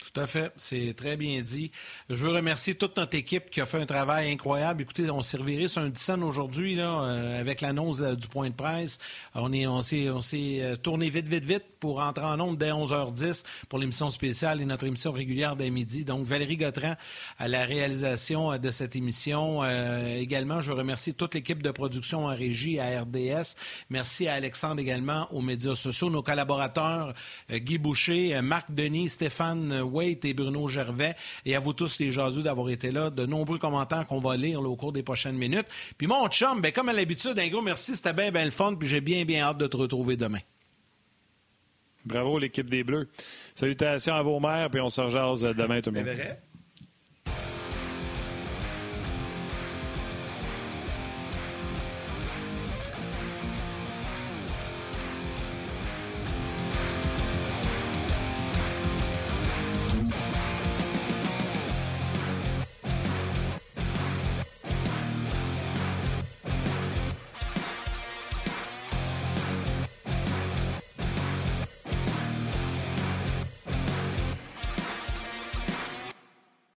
Tout à fait, c'est très bien dit. Je veux remercier toute notre équipe qui a fait un travail incroyable. Écoutez, on s'est reviré sur un 10 cents aujourd'hui là, euh, avec l'annonce euh, du point de presse. On est, on s'est, on euh, tourné vite, vite, vite pour entrer en nombre dès 11h10 pour l'émission spéciale et notre émission régulière dès midi. Donc Valérie Gautran à la réalisation de cette émission. Également, je veux remercier toute l'équipe de production en régie à RDS. Merci à Alexandre également aux médias sociaux, nos collaborateurs Guy Boucher, Marc Denis, Stéphane Waite et Bruno Gervais. Et à vous tous les jaseux d'avoir été là. De nombreux commentaires qu'on va lire là, au cours des prochaines minutes. Puis mon chum, ben, comme à l'habitude, un gros merci. C'était bien, bien le fun. Puis j'ai bien, bien hâte de te retrouver demain. Bravo l'équipe des Bleus. Salutations à vos mères, puis on se rejase demain tout le monde. vrai?